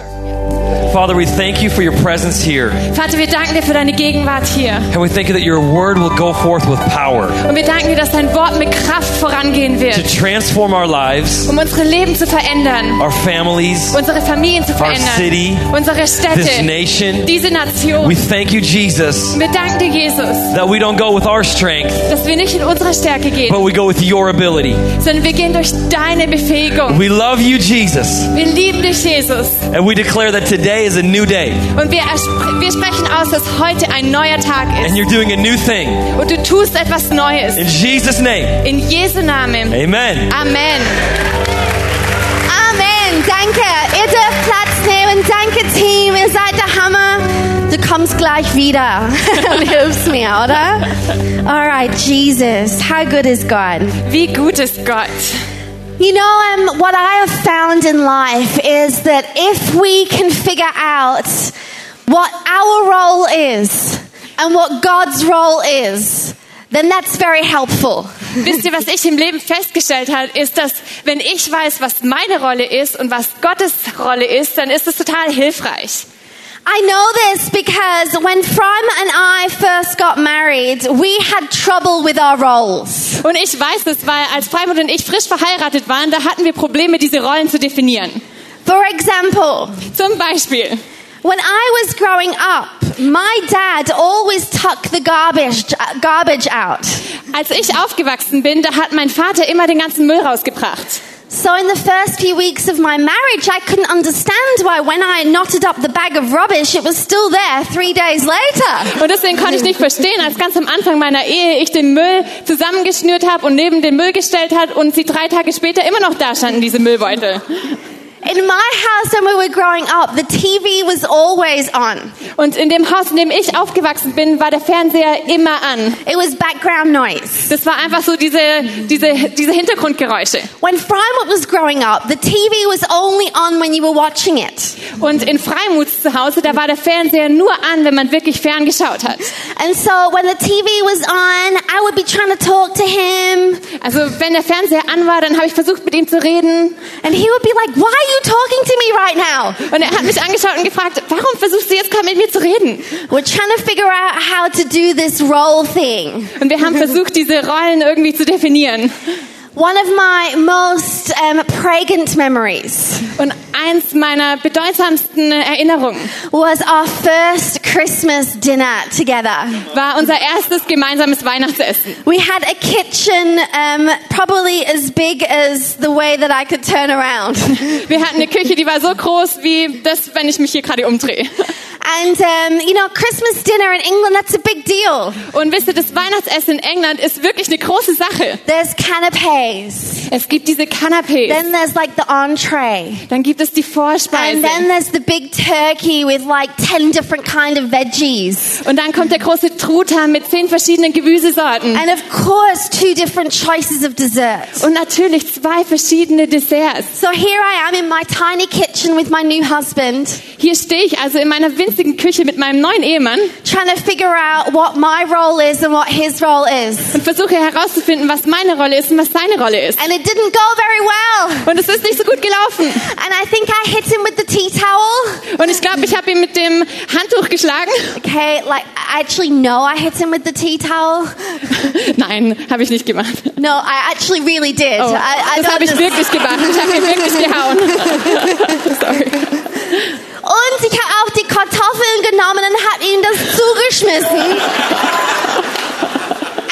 answer. Father, we thank you for your presence here. Vater, wir danken dir für deine Gegenwart hier. And we thank you that your word will go forth with power Und wir danken dir, dass dein Wort mit Kraft vorangehen to transform our lives, um unsere Leben zu verändern, our families, unsere Familien zu our city, verändern, unsere this nation. diese Nation. We thank you, Jesus, Wir danken dir, Jesus, that we don't go with our strength, dass wir nicht in unserer Stärke gehen, but we go with your ability. sondern wir gehen durch deine Befähigung. We love you, Jesus, Wir lieben dich, Jesus. and we declare that today is a new day, Und wir, wir sprechen aus, dass heute ein neuer Tag and ist. you're doing a new thing. Und du tust etwas Neues. In Jesus' name, In Jesu Namen. amen. Amen. Amen. Danke. Ihr dürft Platz nehmen. Danke, Team. Ihr seid der Hammer. Du kommst gleich wieder und hilfst mir, oder? All right, Jesus. How good is God? Wie gut ist Gott? You know, um, what I have found in life is that if we can figure out what our role is and what God's role is, then that's very helpful. Wisst ihr, was ich im Leben festgestellt habe, ist, dass wenn ich weiß, was meine Rolle ist und was Gottes Rolle ist, dann ist es total hilfreich. I know this because when Fram and I first got married, we had trouble with our roles. Und ich weiß es, weil als Freimut und ich frisch verheiratet waren, da hatten wir Probleme, diese Rollen zu definieren. For example, Zum Beispiel, when I was growing up, my dad always took the garbage garbage out. als ich aufgewachsen bin, da hat mein Vater immer den ganzen Müll rausgebracht. So in the first few weeks of my marriage, I couldn't understand why when I knotted up the bag of rubbish, it was still there 3 days later. Und deswegen konnte ich nicht verstehen, als ganz am Anfang meiner Ehe ich den Müll zusammengeschnürt habe und neben den Müll gestellt hat und sie drei Tage später immer noch da standen, diese Müllbeutel. In my house when we were growing up, the TV was always on. Und in dem Haus, in dem ich aufgewachsen bin, war der Fernseher immer an. It was background noise. Das war einfach so diese, diese, diese Hintergrundgeräusche. When Frymut was growing up, the TV was only on when you were watching it. Und in Freimuts zu Hause, da war der Fernseher nur an, wenn man wirklich ferngeschaut hat. And so when the TV was on, I would be trying to talk to him, Also wenn der Fernseher an war, dann habe ich versucht, mit ihm zu reden. and he would be like, Why you talking to me right now? Und er hat mich angeschaut und gefragt, warum versuchst du jetzt gerade mit mir zu reden? We're trying to figure out how to do this role thing. Und wir haben versucht, diese Rollen irgendwie zu definieren. One of my most um, pregnant memories Und eins meiner bedeutsamsten Erinnerungen was our first Christmas dinner together. war unser erstes gemeinsames Weihnachtsessen. We had a kitchen um, probably as big as the way that I could turn around. Wir hatten eine Küche, die war so groß wie das, wenn ich mich hier gerade umdrehe. And, um, you know, Christmas dinner in England, that's a big deal. Und wisst ihr, das Weihnachtsessen in England ist wirklich eine große Sache. There's canapes. Es gibt diese Canapés, Then there's like the entree. dann gibt es die And Vorspeise then there's the big turkey with like 10 different kind of veggies. und dann kommt der große Truthahn mit zehn verschiedenen Gemüsesorten And of course, two different choices of dessert. und natürlich zwei verschiedene Desserts. So here I am in my tiny kitchen with my new husband, Hier stehe ich also in meiner winzigen Küche mit meinem neuen Ehemann trying to figure out what my role is and what his role is. und versuche herauszufinden, was meine Rolle ist und was seine Rolle ist. And it didn't go very well. Und es ist nicht so gut gelaufen. And I think I hit him with the tea towel. Und ich glaube, ich habe ihn mit dem Handtuch geschlagen. Okay, like I actually know I hit him with the tea towel. Nein, habe ich nicht gemacht. No, I actually really did. Oh, I, I das habe ich wirklich gemacht. Ich habe ihn wirklich gehauen. Sorry. Und ich habe auch die Kartoffeln genommen und habe ihm das zugeschmissen.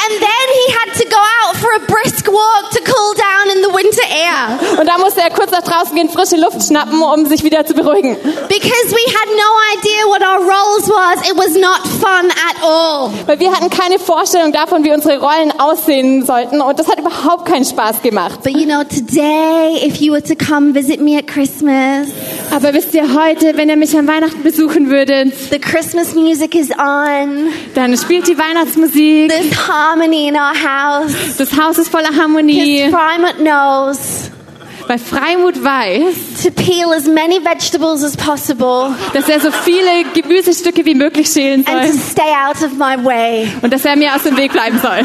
And then he had to go out for a brisk walk to cool down in the winter air. Und da musste er kurz nach draußen gehen, frische Luft schnappen, um sich wieder zu beruhigen. Because we had no idea what our roles was. It was not fun at all. Weil wir hatten keine Vorstellung davon, wie unsere Rollen aussehen sollten. Und das hat überhaupt keinen Spaß gemacht. But you know, today, if you were to come visit me at Christmas, Aber wisst ihr, heute, wenn ihr mich an Weihnachten besuchen würdet, the Christmas music is on. dann spielt die Weihnachtsmusik. There's harmony in our house. Das Haus ist voller Harmonie. Because Primate knows Weil Freimut weiß, to peel as many vegetables as possible dass er so viele Gemüsestücke wie möglich schälen and to soll. stay out of my way. Und dass er mir aus dem Weg bleiben soll.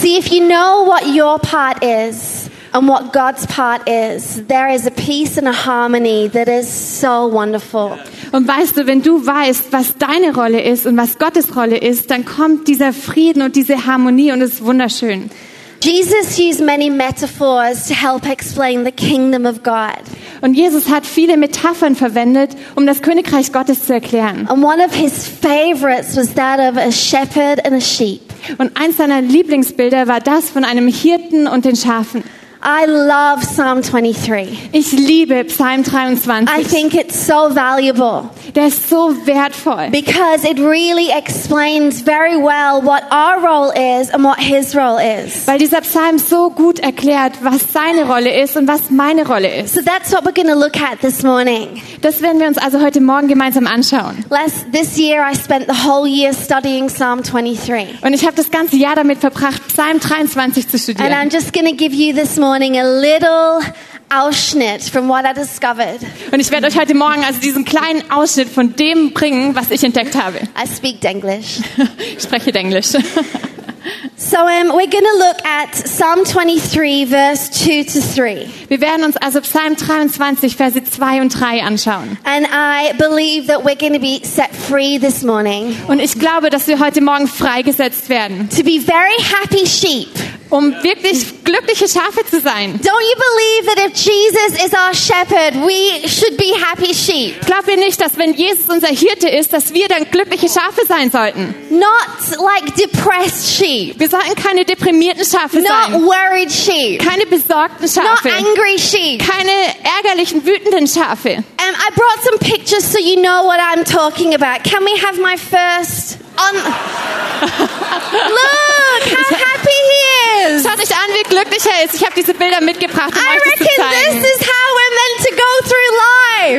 See, if you know what your part is and what God's part is, there is a peace and a harmony that is so wonderful. Und weißt du, wenn du weißt, was deine Rolle ist und was Gottes Rolle ist, dann kommt dieser Frieden und diese Harmonie und es ist wunderschön. Jesus used many metaphors to help explain the kingdom of God. Und Jesus hat viele Metaphern verwendet, um das Königreich Gottes zu erklären. And one of his favorites was that of a shepherd and a sheep. Und eins seiner Lieblingsbilder war das von einem Hirten und den Schafen. I love Psalm 23. Ich liebe Psalm I 23. think it's so valuable Der ist so wertvoll, because it really explains very well what our role is and what his role is. weil dieser Psalm so gut erklärt, was seine Rolle ist und was meine Rolle ist. So that's what we're going to look at this morning. Das werden wir uns also heute Morgen gemeinsam anschauen. Last, this year, I spent the whole year studying Psalm 23. Und ich habe das ganze Jahr damit verbracht, Psalm 23 zu And studieren. I'm just going to give you this morning a little Ausschnitt from what I discovered. Und ich werde euch heute Morgen also diesen kleinen Ausschnitt von dem bringen, was ich entdeckt habe. I speak English. Ich spreche Englisch. So um, we're going to look at Psalm 23, verse 2 to 3. Wir werden uns also Psalm 23, Verse 2 und 3 anschauen. And I believe that we're going to be set free this morning Und ich glaube, dass wir heute Morgen freigesetzt werden, to be very happy sheep. Um wirklich glückliche Schafe zu sein. Don't you believe that if Jesus is our shepherd, we should be happy sheep? Glaubt ihr nicht, dass wenn Jesus unser Hirte ist, dass wir dann glückliche Schafe sein sollten? Not like depressed sheep, Wir sollten keine deprimierten Schafe not sein, worried sheep, keine besorgten not Schafe, angry sheep. keine ärgerlichen, wütenden Schafe. Um, I brought some pictures so you know what I'm talking about. Can we have my first? On look how happy he is. Schaut euch an, wie glücklich er ist. Ich habe diese Bilder mitgebracht, um I euch zu zeigen. this is how we're meant to go through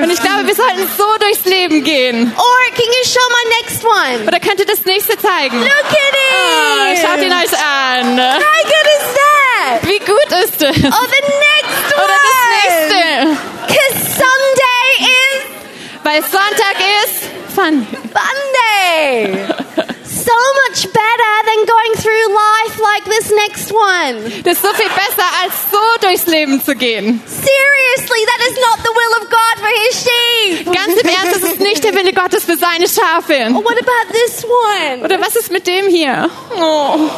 Und life. ich glaube, wir sollten so durchs Leben gehen. Or can you show my next one? Oder könnt ihr das nächste zeigen? Look at it. schaut ihn euch an. How good is that? Wie gut ist es? Oh, the next Oder das one. nächste. Because Sunday is Weil Sonntag ist Fun. Sunday. so much better than going through life like this next one. Das ist so viel besser, als so durchs Leben zu gehen. Seriously, that is not the will of God for his sheep. Ganz im Ernst, das ist nicht der Wille Gottes für seine Schafe. Oh, what about this one? Oder was ist mit dem hier? Oh.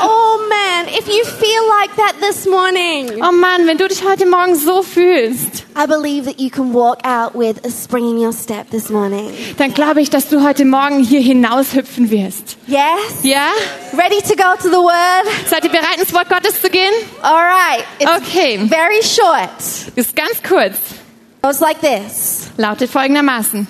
Oh man, if you feel like that this morning, oh Mann, wenn du dich heute Morgen so fühlst, I believe that you can walk out with a spring in your step this morning. dann glaube ich, dass du heute Morgen hier hinaushüpfen wirst. Yes? Ja? Ready to go to the word? Seid ihr bereit, ins Wort Gottes zu gehen? All right. It's Okay. very short. Ist ganz kurz. Goes like this. Lautet folgendermaßen.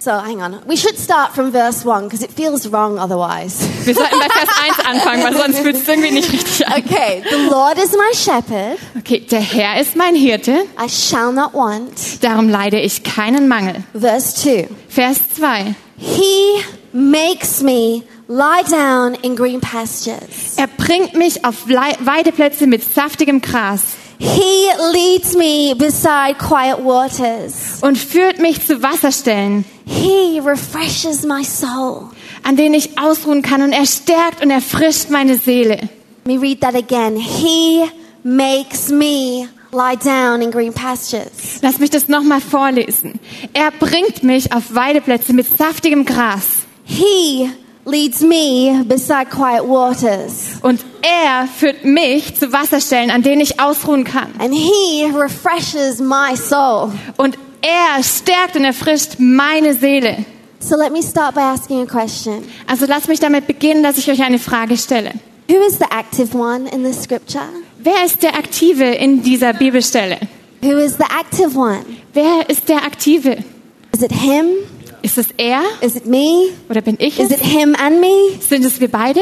So hang on. We should start from verse 1 because it feels wrong otherwise. Wir sollten bei Vers 1 anfangen, weil sonst fühlt es irgendwie nicht richtig an. Okay. The Lord is my shepherd. Okay, der Herr ist mein Hirte, I shall not want. darum leide ich keinen Mangel. Verse 2. Vers 2. He makes me lie down in green pastures. Er bringt mich auf Weideplätze mit saftigem Gras He leads me beside quiet waters. und führt mich zu Wasserstellen, He refreshes my soul. an denen ich ausruhen kann und er stärkt und erfrischt meine Seele. Let me read that again. He makes me lie down in green pastures. Lass mich das nochmal vorlesen. Er bringt mich auf Weideplätze mit saftigem Gras He leads me beside quiet waters. und er führt mich zu Wasserstellen, an denen ich ausruhen kann. And he refreshes my soul. Und er stärkt und erfrischt meine Seele. So let me start by asking a question. Also lasst mich damit beginnen, dass ich euch eine Frage stelle. Who is the active one in this scripture? Wer ist der Aktive in dieser Bibelstelle? Who is the active one? Wer ist der Aktive? Is it him? Ist es er Is it me? oder bin ich Is es? it him and me? Sind es wir beide?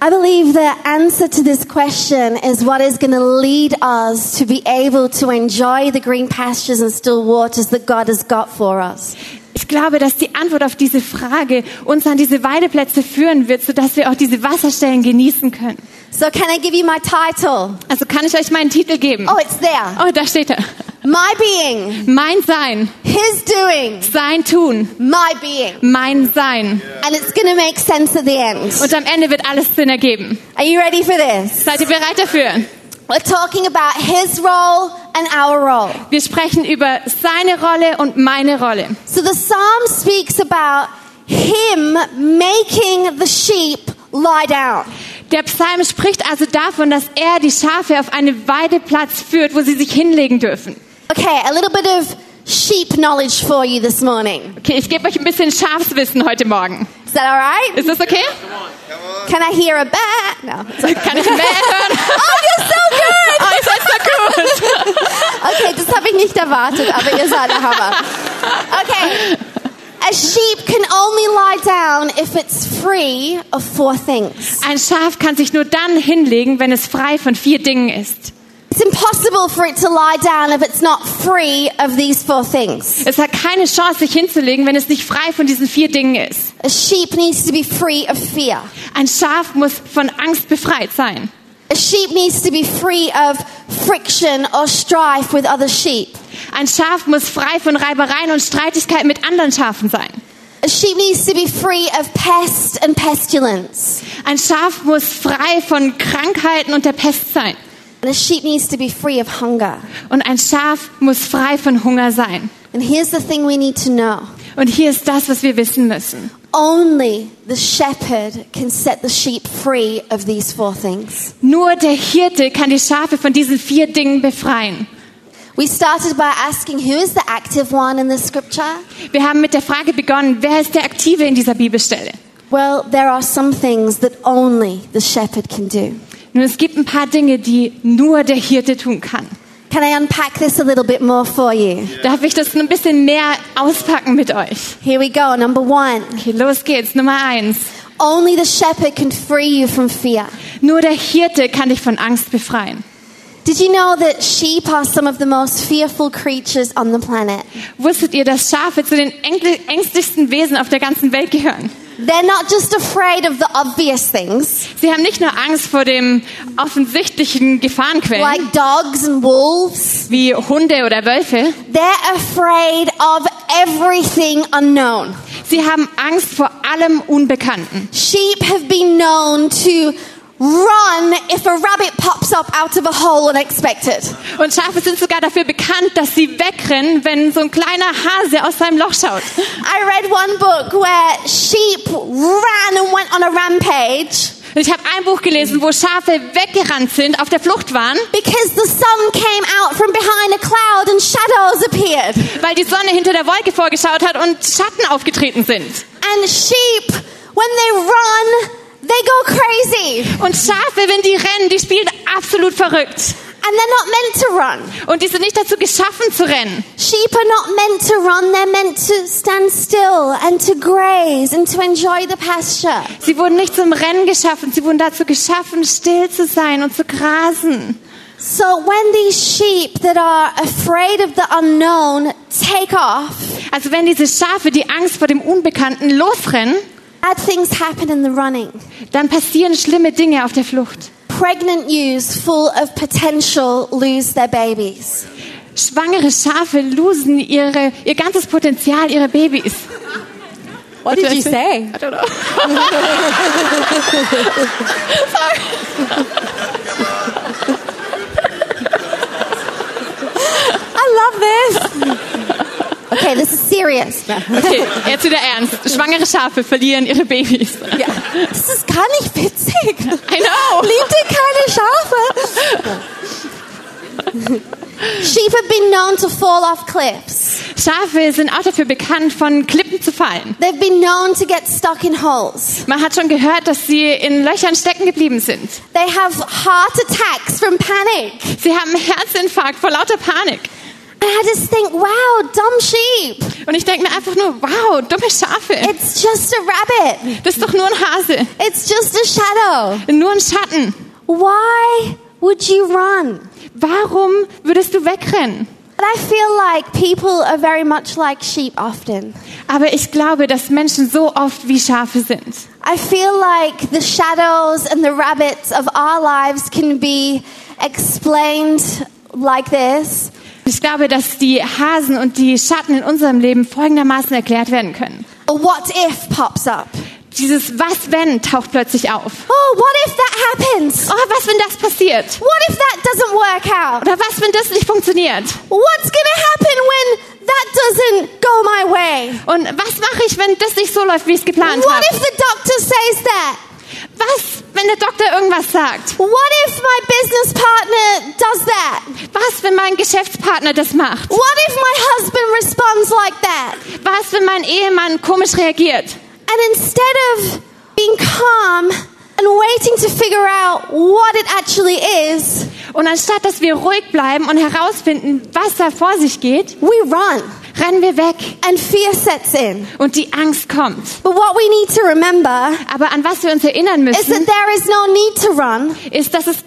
I believe the answer to this question is what is going to lead us to be able to enjoy the green pastures and still waters that God has got for us. Ich glaube, dass die Antwort auf diese Frage uns an diese Weideplätze führen wird, sodass wir auch diese Wasserstellen genießen können. So can I give you my title? Also kann ich euch meinen Titel geben? Oh, it's there. Oh, da steht er. My being, Mein Sein, his doing, sein Tun, my being. mein Sein. And it's going to make sense at the end. Und am Ende wird alles Sinn ergeben. Are you ready for this? Seid ihr bereit dafür? We're talking about his role and our role. Wir sprechen über seine Rolle und meine Rolle. So the psalm speaks about him making the sheep lie down. Der Psalm spricht also davon, dass er die Schafe auf einen Weideplatz führt, wo sie sich hinlegen dürfen. Okay, a little bit of sheep knowledge for you this morning. Okay, ich gebe euch ein bisschen Schafswissen heute Morgen. Is that all right? Ist das okay? Can I hear a bat? No. Kann ich mehr hören? Oh, you're so good! Oh, ihr seid so gut. Okay, das habe ich nicht erwartet, aber ihr seid der Hammer. Okay. A sheep can only lie down if it's free of four things. Ein Schaf kann sich nur dann hinlegen, wenn es frei von vier Dingen ist. It's impossible for it to lie down if it's not free of these four things. Es hat keine Chance, sich hinzulegen, wenn es nicht frei von diesen vier Dingen ist. A sheep needs to be free of fear. Ein Schaf muss von Angst befreit sein. A sheep needs to be free of friction or strife with other sheep. Ein Schaf muss frei von Reibereien und Streitigkeiten mit anderen Schafen sein. A sheep needs to be free of pest and pestilence. Ein Schaf muss frei von Krankheiten und der Pest sein. And a sheep needs to be free of hunger. Und ein Schaf muss frei von Hunger sein. And here's the thing we need to know. Und hier ist das, was wir wissen müssen. Only the shepherd can set the sheep free of these four things. Nur der Hirte kann die Schafe von diesen vier Dingen befreien. We started by asking who is the active one in the scripture? Wir haben mit der Frage begonnen, wer ist der Aktive in dieser Bibelstelle? Well, there are some things that only the shepherd can do. Nun, es gibt ein paar Dinge, die nur der Hirte tun kann. Can I unpack this a little bit more for you? Darf ich das ein bisschen mehr auspacken mit euch? Here we go. Number one. Okay, los geht's. Nummer eins. Only the shepherd can free you from fear. Nur der Hirte kann dich von Angst befreien. Did you know that sheep are some of the most fearful creatures on the planet? Wusstet ihr, dass Schafe zu den ängstlichsten Wesen auf der ganzen Welt gehören? They're not just afraid of the obvious things, Sie haben nicht nur Angst vor dem offensichtlichen Gefahrenquellen, like dogs and wolves. wie Hunde oder Wölfe. They're afraid of everything unknown. Sie haben Angst vor allem Unbekannten. Sheep have been known to run if a rabbit pops up out of a hole unexpected. Und Schafe sind sogar dafür bekannt, dass sie wegrennen, wenn so ein kleiner Hase aus seinem Loch schaut. I read one book where sheep ran and went on a rampage Und ich habe ein Buch gelesen, wo Schafe weggerannt sind, auf der Flucht waren, because the sun came out from behind a cloud and shadows appeared. weil die Sonne hinter der Wolke vorgeschaut hat und Schatten aufgetreten sind. And sheep, when they run, they go crazy. Und Schafe, wenn die rennen, die spielen absolut verrückt. And they're not meant to run. Und die sind nicht dazu geschaffen zu rennen. Sheep are not meant to run, they're meant to stand still and to graze and to enjoy the pasture. Sie wurden nicht zum Rennen geschaffen, sie wurden dazu geschaffen, still zu sein und zu grasen. So when these sheep that are afraid of the unknown take off, Also wenn diese Schafe die Angst vor dem Unbekannten losrennen, bad things happen in the running. dann passieren schlimme Dinge auf der Flucht. Pregnant ewes full of potential lose their babies. Schwangere Schafe losen ihre, ihr ganzes Potenzial, ihre Babys. What did you say? I don't know. Sorry. I love this. Okay, this is serious. Okay, jetzt wieder ernst. Schwangere Schafe verlieren ihre Babys. Ja, das ist gar nicht witzig. I know. Liebt ihr keine Schafe? Sheep have been known to fall off cliffs. Schafe sind auch dafür bekannt, von Klippen zu fallen. They've been known to get stuck in holes. Man hat schon gehört, dass sie in Löchern stecken geblieben sind. They have heart attacks from panic. Sie haben Herzinfarkt vor lauter Panik. And I just think, wow, dumb sheep. Und ich denke mir einfach nur, wow, dumme Schafe. It's just a rabbit. Das ist doch nur ein Hase. It's just a shadow. Nur ein Schatten. Why would you run? Warum würdest du wegrennen? But I feel like people are very much like sheep often. Aber ich glaube, dass Menschen so oft wie Schafe sind. I feel like the shadows and the rabbits of our lives can be explained like this. Ich glaube, dass die Hasen und die Schatten in unserem Leben folgendermaßen erklärt werden können. A what if pops up. Dieses Was wenn taucht plötzlich auf. Oh, what if that happens? Oh, was wenn das passiert? What if that doesn't work out? Oder was wenn das nicht funktioniert? What's gonna happen when that doesn't go my way? Und was mache ich, wenn das nicht so läuft, wie ich es geplant What habe? if the doctor says that? Was, wenn der Doktor irgendwas sagt? What if my business partner does that? Was, wenn mein Geschäftspartner das macht? What if my husband responds like that? Was, wenn mein Ehemann komisch reagiert? And instead of being calm and waiting to figure out what it actually is, Und anstatt, dass wir ruhig bleiben und herausfinden, was da vor sich geht, we run rennen wir weg and fear sets in. und die Angst kommt. But what we need to remember Aber an was wir uns erinnern is that müssen, there is no need to run ist, dass es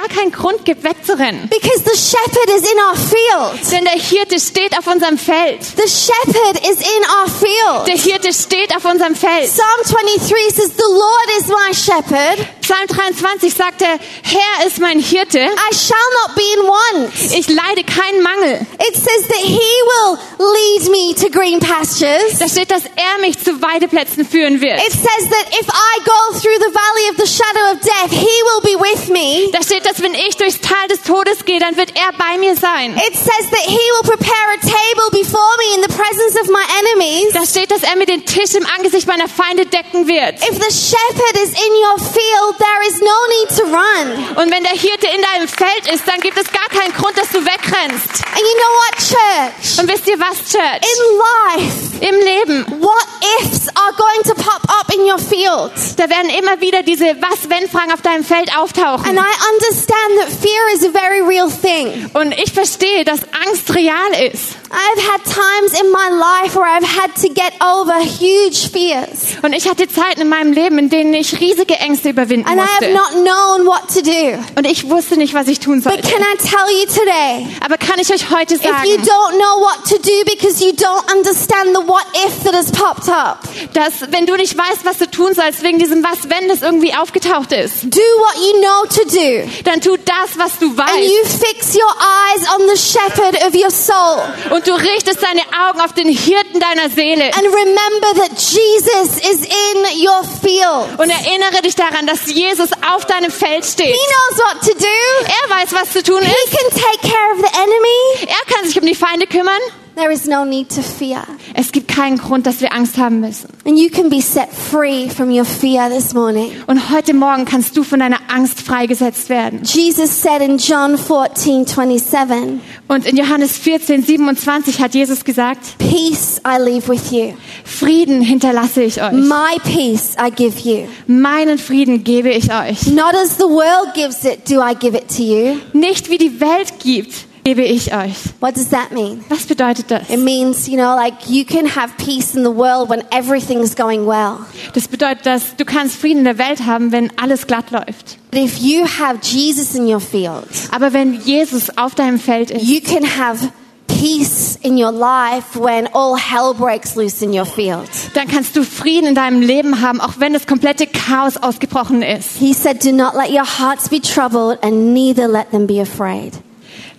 gar keinen Grund gibt, wegzurennen. because the shepherd is in our field. Denn der Hirte steht auf unserem Feld. The shepherd is in our field. Der Hirte steht auf unserem Feld. Psalm 23 says, The Lord is my shepherd. Psalm 23 sagt er, Herr ist mein Hirte. I shall not be in want. Ich leide keinen Mangel. It says that he will lead me to green pastures. Da steht, dass er mich zu Weideplätzen führen wird. It says that if I go through the valley of the shadow of death, he will be with me. Da steht, dass wenn ich durchs Tal des Todes gehe, dann wird er bei mir sein. It says that he will prepare a table before me in the presence of my enemies. Da steht, dass er mir den Tisch im Angesicht meiner Feinde decken wird. If the shepherd is in your field, there is no need to run. Und wenn der Hirte in deinem Feld ist, dann gibt es gar keinen Grund, dass du wegrennst. And you know what, church? Und wisst ihr was, Church? In life, Im Leben, what ifs are going to pop up in your field. da werden immer wieder diese Was-Wenn-Fragen auf deinem Feld auftauchen. And I understand that fear is a very real thing. Und ich verstehe, dass Angst real ist. I've had times in my life where I've had to get over huge fears. Und ich hatte Zeiten in meinem Leben, in denen ich riesige Ängste überwinden And I have musste. not known what to do. Und ich wusste nicht, was ich tun But sollte. can I tell you today? Aber kann ich euch heute If you sagen, don't know what to do because you don't understand the what if that has popped up, dass wenn du nicht weißt, was du tun sollst, wegen diesem Was, wenn das irgendwie aufgetaucht ist, do what you know to do. Dann tu das, was du And weißt. you fix your eyes on the shepherd of your soul. Und du richtest deine Augen auf den Hirten deiner Seele. And remember that Jesus is in your field. Und erinnere dich daran, dass Jesus auf deinem Feld steht. He knows what to do. Er weiß, was zu tun He ist. can take care of the enemy. Er kann sich um die Feinde kümmern. There is no need to fear. Es gibt keinen Grund, dass wir Angst haben müssen. And you can be set free from your fear this morning. Und heute Morgen kannst du von deiner Angst freigesetzt werden. Jesus said in John 14, 27, Und in Johannes 14, 27 hat Jesus gesagt, Peace I leave with you. Frieden hinterlasse ich euch. My peace I give you. Meinen Frieden gebe ich euch. Not as the world gives it, do I give it to you. Nicht wie die Welt gibt, gebe ich euch. What does that mean? Was bedeutet das? It means, you know, like you can have peace in the world when everything's going well. Das bedeutet, dass du kannst Frieden in der Welt haben, wenn alles glatt läuft. But if you have Jesus in your field, Aber wenn Jesus auf deinem Feld ist, you can have peace in your life when all hell breaks loose in your field. dann kannst du Frieden in deinem Leben haben, auch wenn das komplette Chaos ausgebrochen ist. He said, Do not let your hearts be troubled and neither let them be afraid.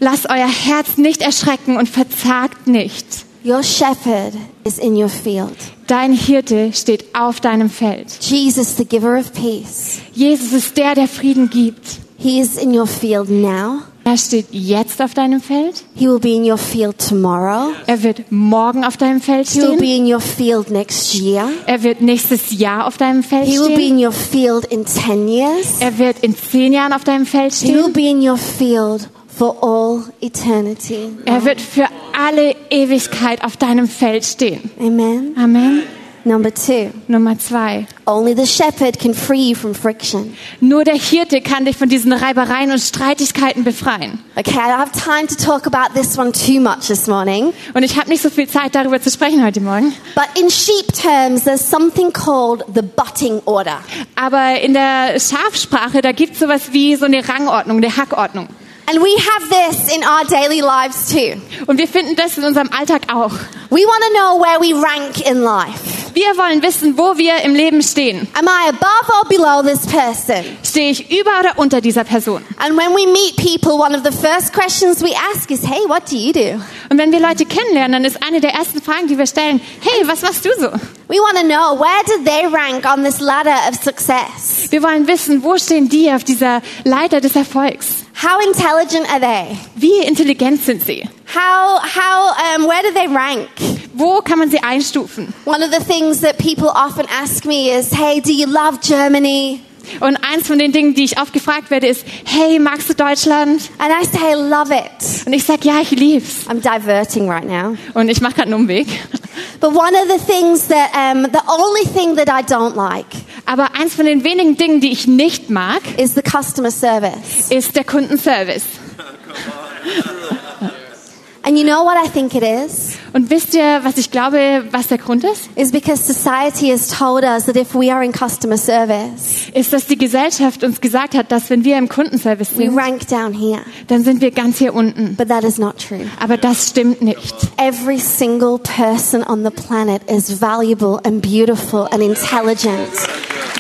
Lasst euer Herz nicht erschrecken und verzagt nicht. Your shepherd is in your field. Dein Hirte steht auf deinem Feld. Jesus, the giver of peace. Jesus ist der, der Frieden gibt. He is in your field now. Er steht jetzt auf deinem Feld. He will be in your field tomorrow. Er wird morgen auf deinem Feld He will stehen. be in your field next year. Er wird nächstes Jahr auf deinem Feld He will be stehen. in your field in 10 years. Er wird in zehn Jahren auf deinem Feld He will stehen. be in your field for all eternity. Er wird für alle Ewigkeit auf deinem Feld stehen. Amen. Amen. Number two, Nummer zwei. only the shepherd can free you from friction. Nur der Hirte kann dich von diesen Reibereien und Streitigkeiten befreien. Okay, I don't have time to talk about this one too much this morning, Und ich habe nicht so viel Zeit, darüber zu sprechen heute Morgen. but in sheep terms, there's something called the butting order. Aber in der Schafsprache, da gibt es sowas wie so eine Rangordnung, eine Hackordnung. And we have this in our daily lives too. Und wir finden das in unserem Alltag auch. We want to know where we rank in life. Wir wollen wissen, wo wir im Leben stehen. Am I above or below this person? Stehe ich über oder unter dieser Person? And when we meet people, one of the first questions we ask is, hey, what do you do? Und wenn wir Leute kennenlernen, dann ist eine der ersten Fragen, die wir stellen, hey, was machst du so? We want to know where do they rank on this ladder of success? Wir wollen wissen, wo stehen die auf dieser Leiter des Erfolgs? How intelligent are they? Wie intelligent sind sie? How, how, um, where do they rank? Wo kann man sie einstufen? One of the things that people often ask me is, hey, do you love Germany? Und eins von den Dingen, die ich oft gefragt werde, ist, hey, magst du Deutschland? And I say, I love it. Und ich sag, ja, ich lieb's. I'm diverting right now. Und ich mache gerade einen Umweg. But one of the things that, um, the only thing that I don't like Aber eins von den wenigen Dingen, die ich nicht mag, is the customer service. ist der Kundenservice. And you know what I think it is? Und wisst ihr, was ich glaube, was der Grund ist? Is because society has told us that if we are in customer service, Ist, dass die Gesellschaft uns gesagt hat, dass wenn wir im Kundenservice we sind, rank down here. dann sind wir ganz hier unten. But that is not true. Aber das stimmt nicht. Every single person on the planet is valuable and beautiful and intelligent.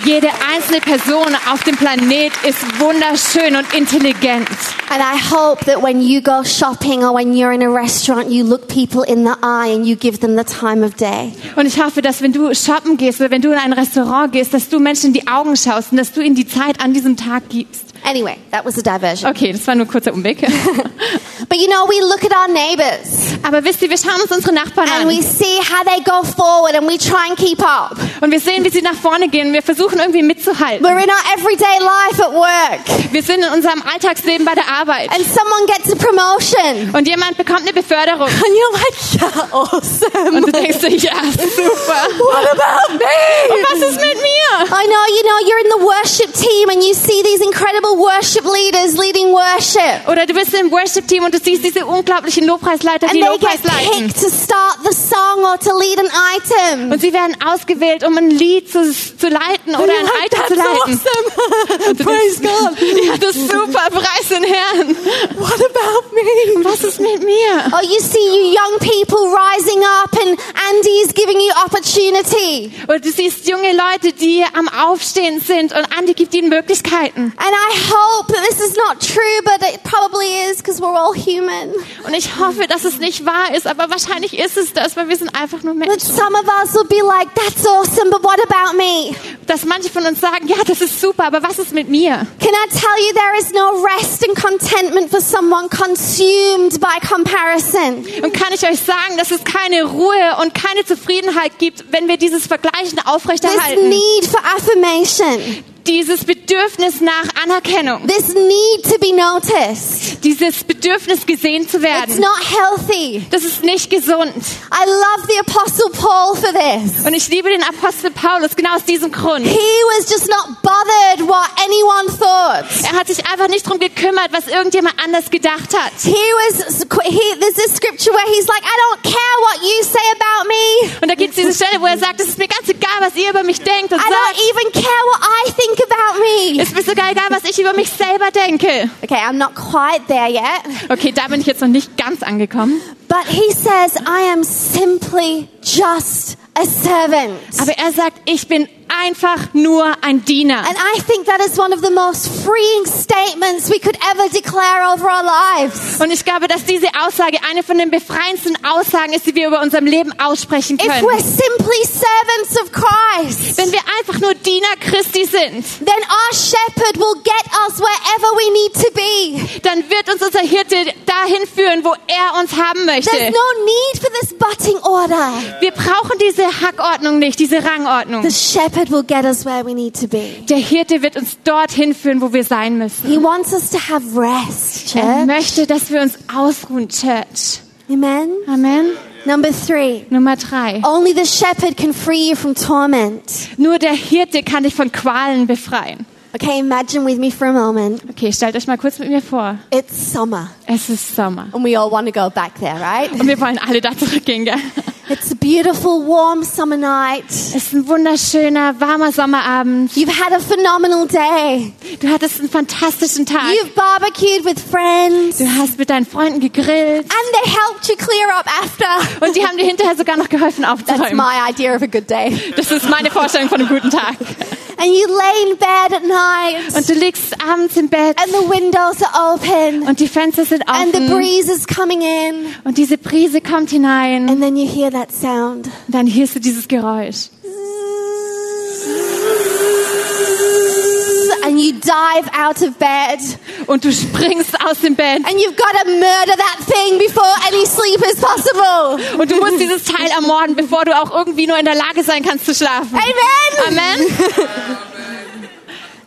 Jede einzelne Person auf dem Planet ist wunderschön und intelligent. And I hope that when you go shopping or when you're in a restaurant, you look people in the eye and you give them the time of day. Und ich hoffe, dass wenn du shoppen gehst oder wenn du in ein Restaurant gehst, dass du Menschen in die Augen schaust und dass du ihnen die Zeit an diesem Tag gibst. Anyway, that was a diversion. Okay, das war nur ein kurzer Umweg. But you know, we look at our neighbors Aber wisst ihr, wir schauen uns unsere Nachbarn and we an see how they go forward and we try and keep up. Und wir sehen, wie sie nach vorne gehen. Wir versuchen irgendwie mitzuhalten. We're in our everyday life at work Wir sind in unserem Alltagsleben bei der Arbeit and someone gets a promotion. und jemand bekommt eine Beförderung And you're like, yeah, awesome. und du denkst dir, ja, super. What about me? Und was ist mit mir? I know, you know, you're in the worship team and you see these incredible worship leaders leading worship. Oder du bist im Worship-Team und du siehst diese unglaublichen Lobpreisleiter, And die they Lobpreis get leiten. picked to start the song or to lead an item. Und sie werden ausgewählt, um ein Lied zu, zu leiten oder ein Item zu leiten. Und du Praise God. Ja, das ist super, preis den Herrn. What about me? Und was ist mit mir? Oh, you see you young people rising up and Andy's giving you opportunity. Oder du siehst junge Leute, die am Aufstehen sind und Andi gibt ihnen Möglichkeiten. And I hope that this is not true, but it probably is because we're all human. Und ich hoffe, dass es nicht wahr ist, aber wahrscheinlich ist es das, weil wir sind einfach nur But Menschen. some of us will be like, that's awesome, but what about me? Dass manche von uns sagen, ja, das ist super, aber was ist mit mir? Can I tell you there is no rest and contentment for someone consumed by comparison? Und kann ich euch sagen, dass es keine Ruhe und keine Zufriedenheit gibt, wenn wir dieses Vergleichen This aufrechterhalten. need for affirmation, Dieses Bedürfnis nach Anerkennung. this need to be noticed. Dieses Bedürfnis gesehen zu It's werden. not healthy. Das ist nicht gesund. I love the Apostle Paul for this. Und ich liebe den Apostel Paulus genau aus diesem Grund. He was just not bothered what anyone thought. Er hat sich einfach nicht drum gekümmert, was irgendjemand anders gedacht hat. He was, he, there's this scripture where he's like, I don't care what you say about me. Und da gibt es diese Stelle, wo er sagt, es ist mir ganz egal, was ihr über mich denkt und I sagt, don't even care what I think about me. es ist mir sogar egal, was ich über mich selber denke. Okay, I'm not quite there yet. Okay, da bin ich jetzt noch nicht ganz angekommen. But he says, I am simply just a servant. Aber er sagt, ich bin einfach nur ein Diener. And I think that is one of the most freeing statements we could ever declare over our lives. Und ich glaube, dass diese Aussage eine von den befreiendsten Aussagen ist, die wir über unserem Leben aussprechen If können. we're simply servants of Christ, Wenn wir einfach nur Diener Christi sind, then our shepherd will get us wherever we need to be. dann wird uns unser Hirte dahin führen, wo er uns haben There's möchte. no need for this butting order. Wir brauchen diese Hackordnung nicht, diese Rangordnung. The shepherd will get us where we need to be. Der Hirte wird uns dorthin führen, wo wir sein müssen. He wants us to have rest, Er church. möchte, dass wir uns ausruhen, Church. Amen. Amen. Number three. Nummer drei. Only the shepherd can free you from torment. Nur der Hirte kann dich von Qualen befreien. Okay, imagine with me for a moment. Okay, stellt euch mal kurz mit mir vor. It's summer. Es ist Sommer. And we all want to go back there, right? Und wir wollen alle da zurückgehen, gell? It's a beautiful, warm summer night. Es ist ein wunderschöner, warmer Sommerabend. You've had a phenomenal day. Du hattest einen fantastischen Tag. You've barbecued with friends. Du hast mit deinen Freunden gegrillt. And they helped you clear up after. Und die haben dir hinterher sogar noch geholfen That's aufzuräumen. my idea of a good day. Das ist meine Vorstellung von einem guten Tag. And you lay in bed at night. Und du liegst abends im Bett And the windows are open. und die Fenster sind And the offen breeze is coming in. und diese Brise kommt hinein. And then you hear that sound. Und dann hörst du dieses Geräusch. You dive out of bed. Und du springst aus dem Bett. And you've got to murder that thing before any sleep is possible. Und du musst dieses Teil ermorden, bevor du auch irgendwie nur in der Lage sein kannst zu schlafen. Amen. Amen.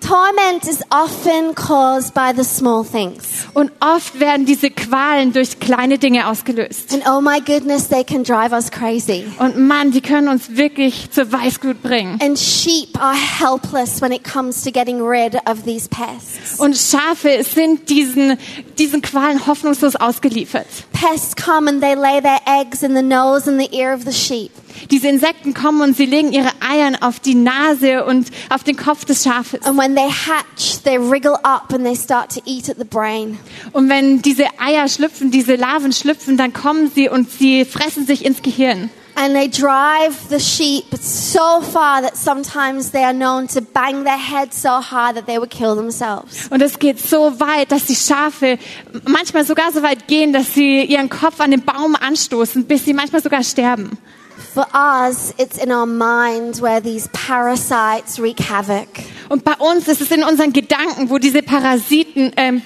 Torment is often caused by the small things. Und oft werden diese Qualen durch kleine Dinge ausgelöst. And oh my goodness, they can drive us crazy. Und Mann, die können uns wirklich zur Weißglut bringen. And sheep are helpless when it comes to getting rid of these pests. Und Schafe sind diesen, diesen Qualen hoffnungslos ausgeliefert. Pests come and they lay their eggs in the nose and the ear of the sheep. Diese Insekten kommen und sie legen ihre Eier auf die Nase und auf den Kopf des Schafes. And when they hatch, they wriggle up and they start to eat at the brain. Und wenn diese Eier schlüpfen, diese Larven schlüpfen, dann kommen sie und sie fressen sich ins Gehirn. And they drive the sheep so far that sometimes they are known to bang their head so hard that they would kill themselves. Und es geht so weit, dass die Schafe manchmal sogar so weit gehen, dass sie ihren Kopf an den Baum anstoßen, bis sie manchmal sogar sterben. For us, it's in our mind where these parasites wreak havoc. Und bei uns ist es in unseren Gedanken, wo diese Parasiten ähm,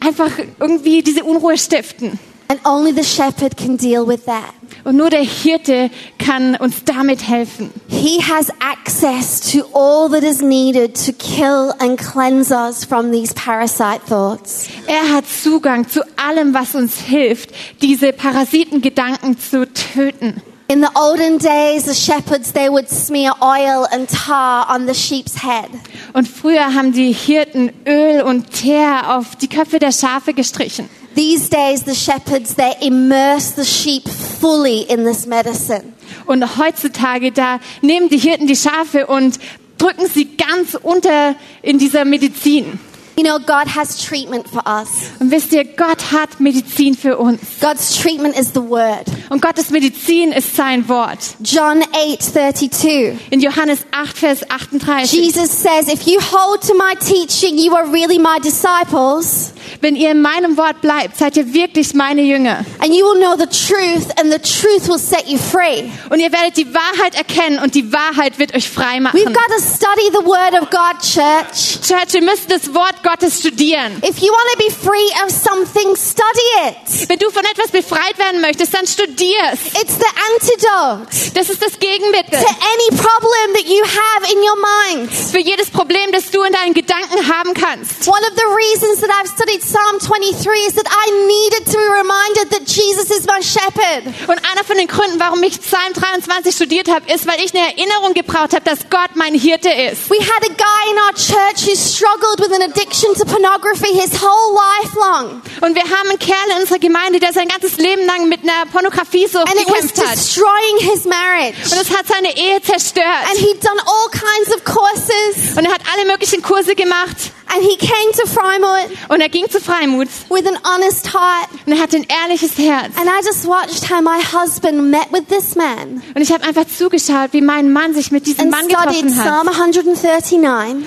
einfach irgendwie diese Unruhe stiften. And only the shepherd can deal with that. Und nur der Hirte kann uns damit helfen. He has access to all that is needed to kill and cleanse us from these parasite thoughts. Er hat Zugang zu allem, was uns hilft, diese Parasitengedanken zu töten. In the olden days, the shepherds, they would smear oil and tar on the sheep's head. Und früher haben die Hirten Öl und Teer auf die Köpfe der Schafe gestrichen. These days, the shepherds, they immerse the sheep fully in this medicine. Und heutzutage, da nehmen die Hirten die Schafe und drücken sie ganz unter in dieser Medizin. You know, God has treatment for us. Und wisst ihr, Gott hat Medizin für uns. God's treatment is the word. Und Gottes Medizin ist sein Wort. John 8:32. In Johannes 8, Vers 38. Jesus says, "If you hold to my teaching, you are really my disciples, Wenn ihr in meinem Wort bleibt, seid ihr wirklich meine Jünger. and you will know the truth, and the truth will set you free." Und ihr werdet die Wahrheit erkennen und die Wahrheit wird euch frei We've machen. got to study the word of God, church. Church, wir müssen das Wort Gottes studieren. If you want to be free of something, study it. Wenn du von etwas befreit werden möchtest, dann studier's. It's the antidote Das ist das Gegenmittel. to any problem that you have in your mind. Für jedes Problem, das du in deinen Gedanken haben kannst. One of the reasons that I've studied Psalm 23 is that I needed to be reminded that Jesus is my shepherd. Und einer von den Gründen, warum ich Psalm 23 studiert habe, ist, weil ich eine Erinnerung gebraucht habe, dass Gott mein Hirte ist. We had a guy in our church who struggled with an addiction to pornography his whole life long. Und wir haben einen Kerl in unserer Gemeinde, der sein ganzes Leben lang mit einer Pornografie so And gekämpft hat. destroying his marriage. Und es hat seine Ehe zerstört. And he'd done all kinds of courses. Und er hat alle möglichen Kurse gemacht. And he came to Frymouth Und er ging zu Freimut. with an honest heart. Und er hatte ein ehrliches Herz. And I just watched how my husband met with this man Und ich habe einfach zugeschaut, wie mein Mann sich mit diesem and Mann getroffen hat. Psalm 139,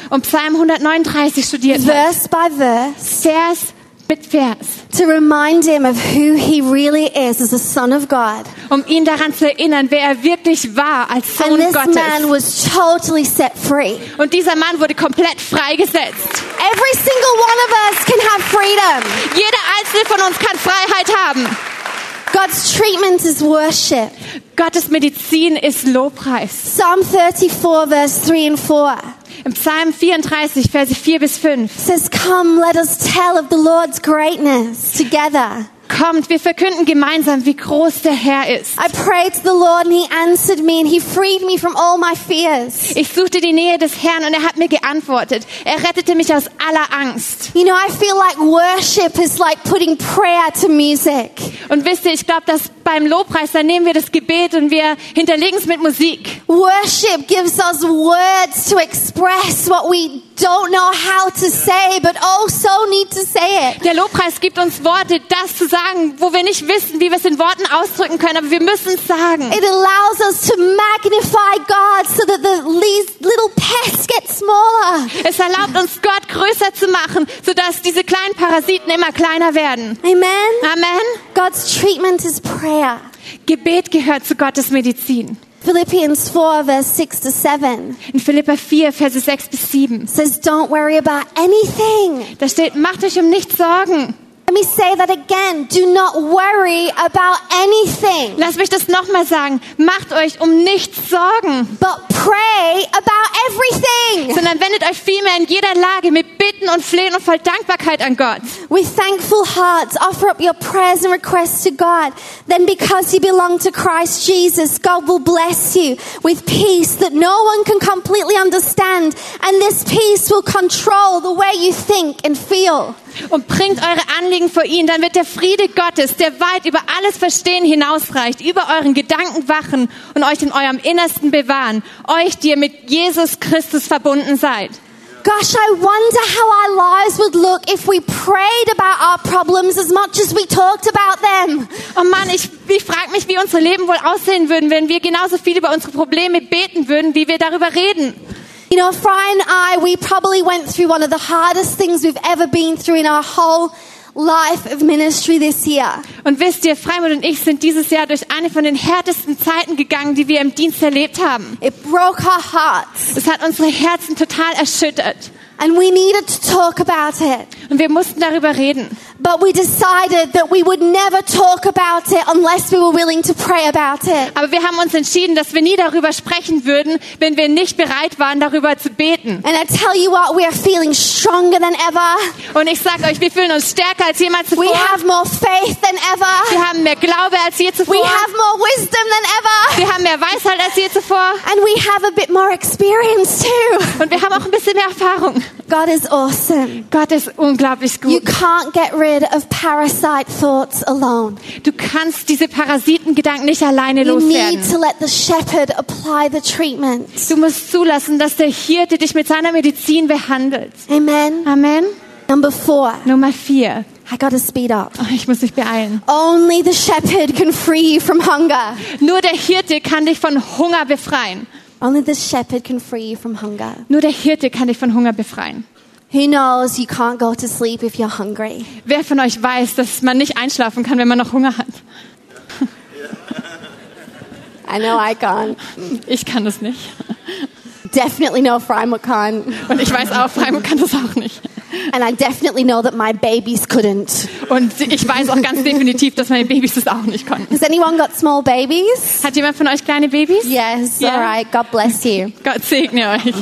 Und Psalm 139 studiert hat. verse by verse, Vers mit Vers. to remind him of who he really is as a son of God. Um ihn daran zu erinnern, wer er wirklich war als And Sohn this Gottes. man was totally set free. Und dieser Mann wurde komplett freigesetzt. Every single one of us can have freedom. Jeder einzelne von uns kann Freiheit haben. God's treatment is worship. Gottes Medizin ist Lobpreis. Psalm 34, verse 3 and 4 Im Psalm 34, Verse 4 bis 5. says, Come, let us tell of the Lord's greatness together. Kommt, wir verkünden gemeinsam, wie groß der Herr ist. I prayed to the Lord and He answered me and He freed me from all my fears. Ich suchte die Nähe des Herrn und er hat mir geantwortet. Er rettete mich aus aller Angst. You know, I feel like worship is like putting prayer to music. Und wisst ihr, ich glaube, dass beim Lobpreis, da nehmen wir das Gebet und wir hinterlegen es mit Musik. Worship gives us words to express what we don't know how to say, but also need to say it. Der Lobpreis gibt uns Worte, das zu sagen, wo wir nicht wissen, wie wir es in Worten ausdrücken können, aber wir müssen es sagen. It allows us to magnify God so that the least little pests get smaller. Es erlaubt uns, Gott größer zu machen, sodass diese kleinen Parasiten immer kleiner werden. Amen. Amen. God's treatment is prayer. Gebet gehört zu Gottes Medizin. Philippians 4 verse 6 to 7 In Philippa 4, Verse 6 bis 7. says, Don't worry about anything. Da steht, macht euch um nichts Sorgen. Let me say that again. Do not worry about anything, Lass mich das nochmal sagen. Macht euch um nichts Sorgen, but pray about everything. sondern wendet euch vielmehr in jeder Lage mit Bitten und Flehen und voll Dankbarkeit an Gott. With thankful hearts, offer up your prayers and requests to God. Then, because you belong to Christ Jesus, God will bless you with peace that no one can completely understand. And this peace will control the way you think and feel. Und bringt eure Anliegen vor ihn, dann wird der Friede Gottes, der weit über alles Verstehen hinausreicht, über euren Gedanken wachen und euch in eurem Innersten bewahren. Euch, die ihr mit Jesus Christus verbunden seid. Gosh, I wonder how our lives would look if we prayed about our problems as much as we talked about them. Oh Mann, ich, ich frage mich, wie unsere Leben wohl aussehen würden, wenn wir genauso viel über unsere Probleme beten würden, wie wir darüber reden. You know, Fry and I, we probably went through one of the hardest things we've ever been through in our whole life of ministry this year. Und wisst ihr, Freimut und ich sind dieses Jahr durch eine von den härtesten Zeiten gegangen, die wir im Dienst erlebt haben. It broke our hearts Es hat unsere Herzen total erschüttert. and we needed to talk about it. Und wir mussten darüber reden. But we decided that we would never talk about it unless we were willing to pray about it. Aber wir haben uns entschieden, dass wir nie darüber sprechen würden, wenn wir nicht bereit waren, darüber zu beten. And I tell you what, we are feeling stronger than ever. Und ich sage euch, wir fühlen uns stärker als jemals We zuvor. have more faith than ever. Wir haben mehr Glaube als je We zuvor. have more wisdom than ever. Wir haben mehr Weisheit als je zuvor. And we have a bit more experience too. Und wir haben auch ein bisschen mehr Erfahrung. God is awesome. Gott ist unglaublich You gut. can't get rid of parasite thoughts alone. Du kannst diese Parasitengedanken nicht alleine You need loswerden. to let the shepherd apply the treatment. Du musst zulassen, dass der Hirte dich mit seiner Medizin behandelt. Amen. Amen. Number four, Nummer vier. I gotta speed up. Oh, ich muss mich beeilen. Only the shepherd can free you from hunger. Nur der Hirte kann dich von Hunger befreien. Only the shepherd can free you from hunger. Nur der Hirte kann dich von Hunger befreien. Who knows you can't go to sleep if you're hungry? Wer von euch weiß, dass man nicht einschlafen kann, wenn man noch Hunger hat? I know I can't. Ich kann das nicht. Definitely know Freimuth can't. Und ich weiß auch, Freimut kann das auch nicht. And I definitely know that my babies couldn't. Und ich weiß auch ganz definitiv, dass meine Babys das auch nicht konnten. Has anyone got small babies? Hat jemand von euch kleine Babys? Yes, Yeah. all right. God bless you. Gott segne euch.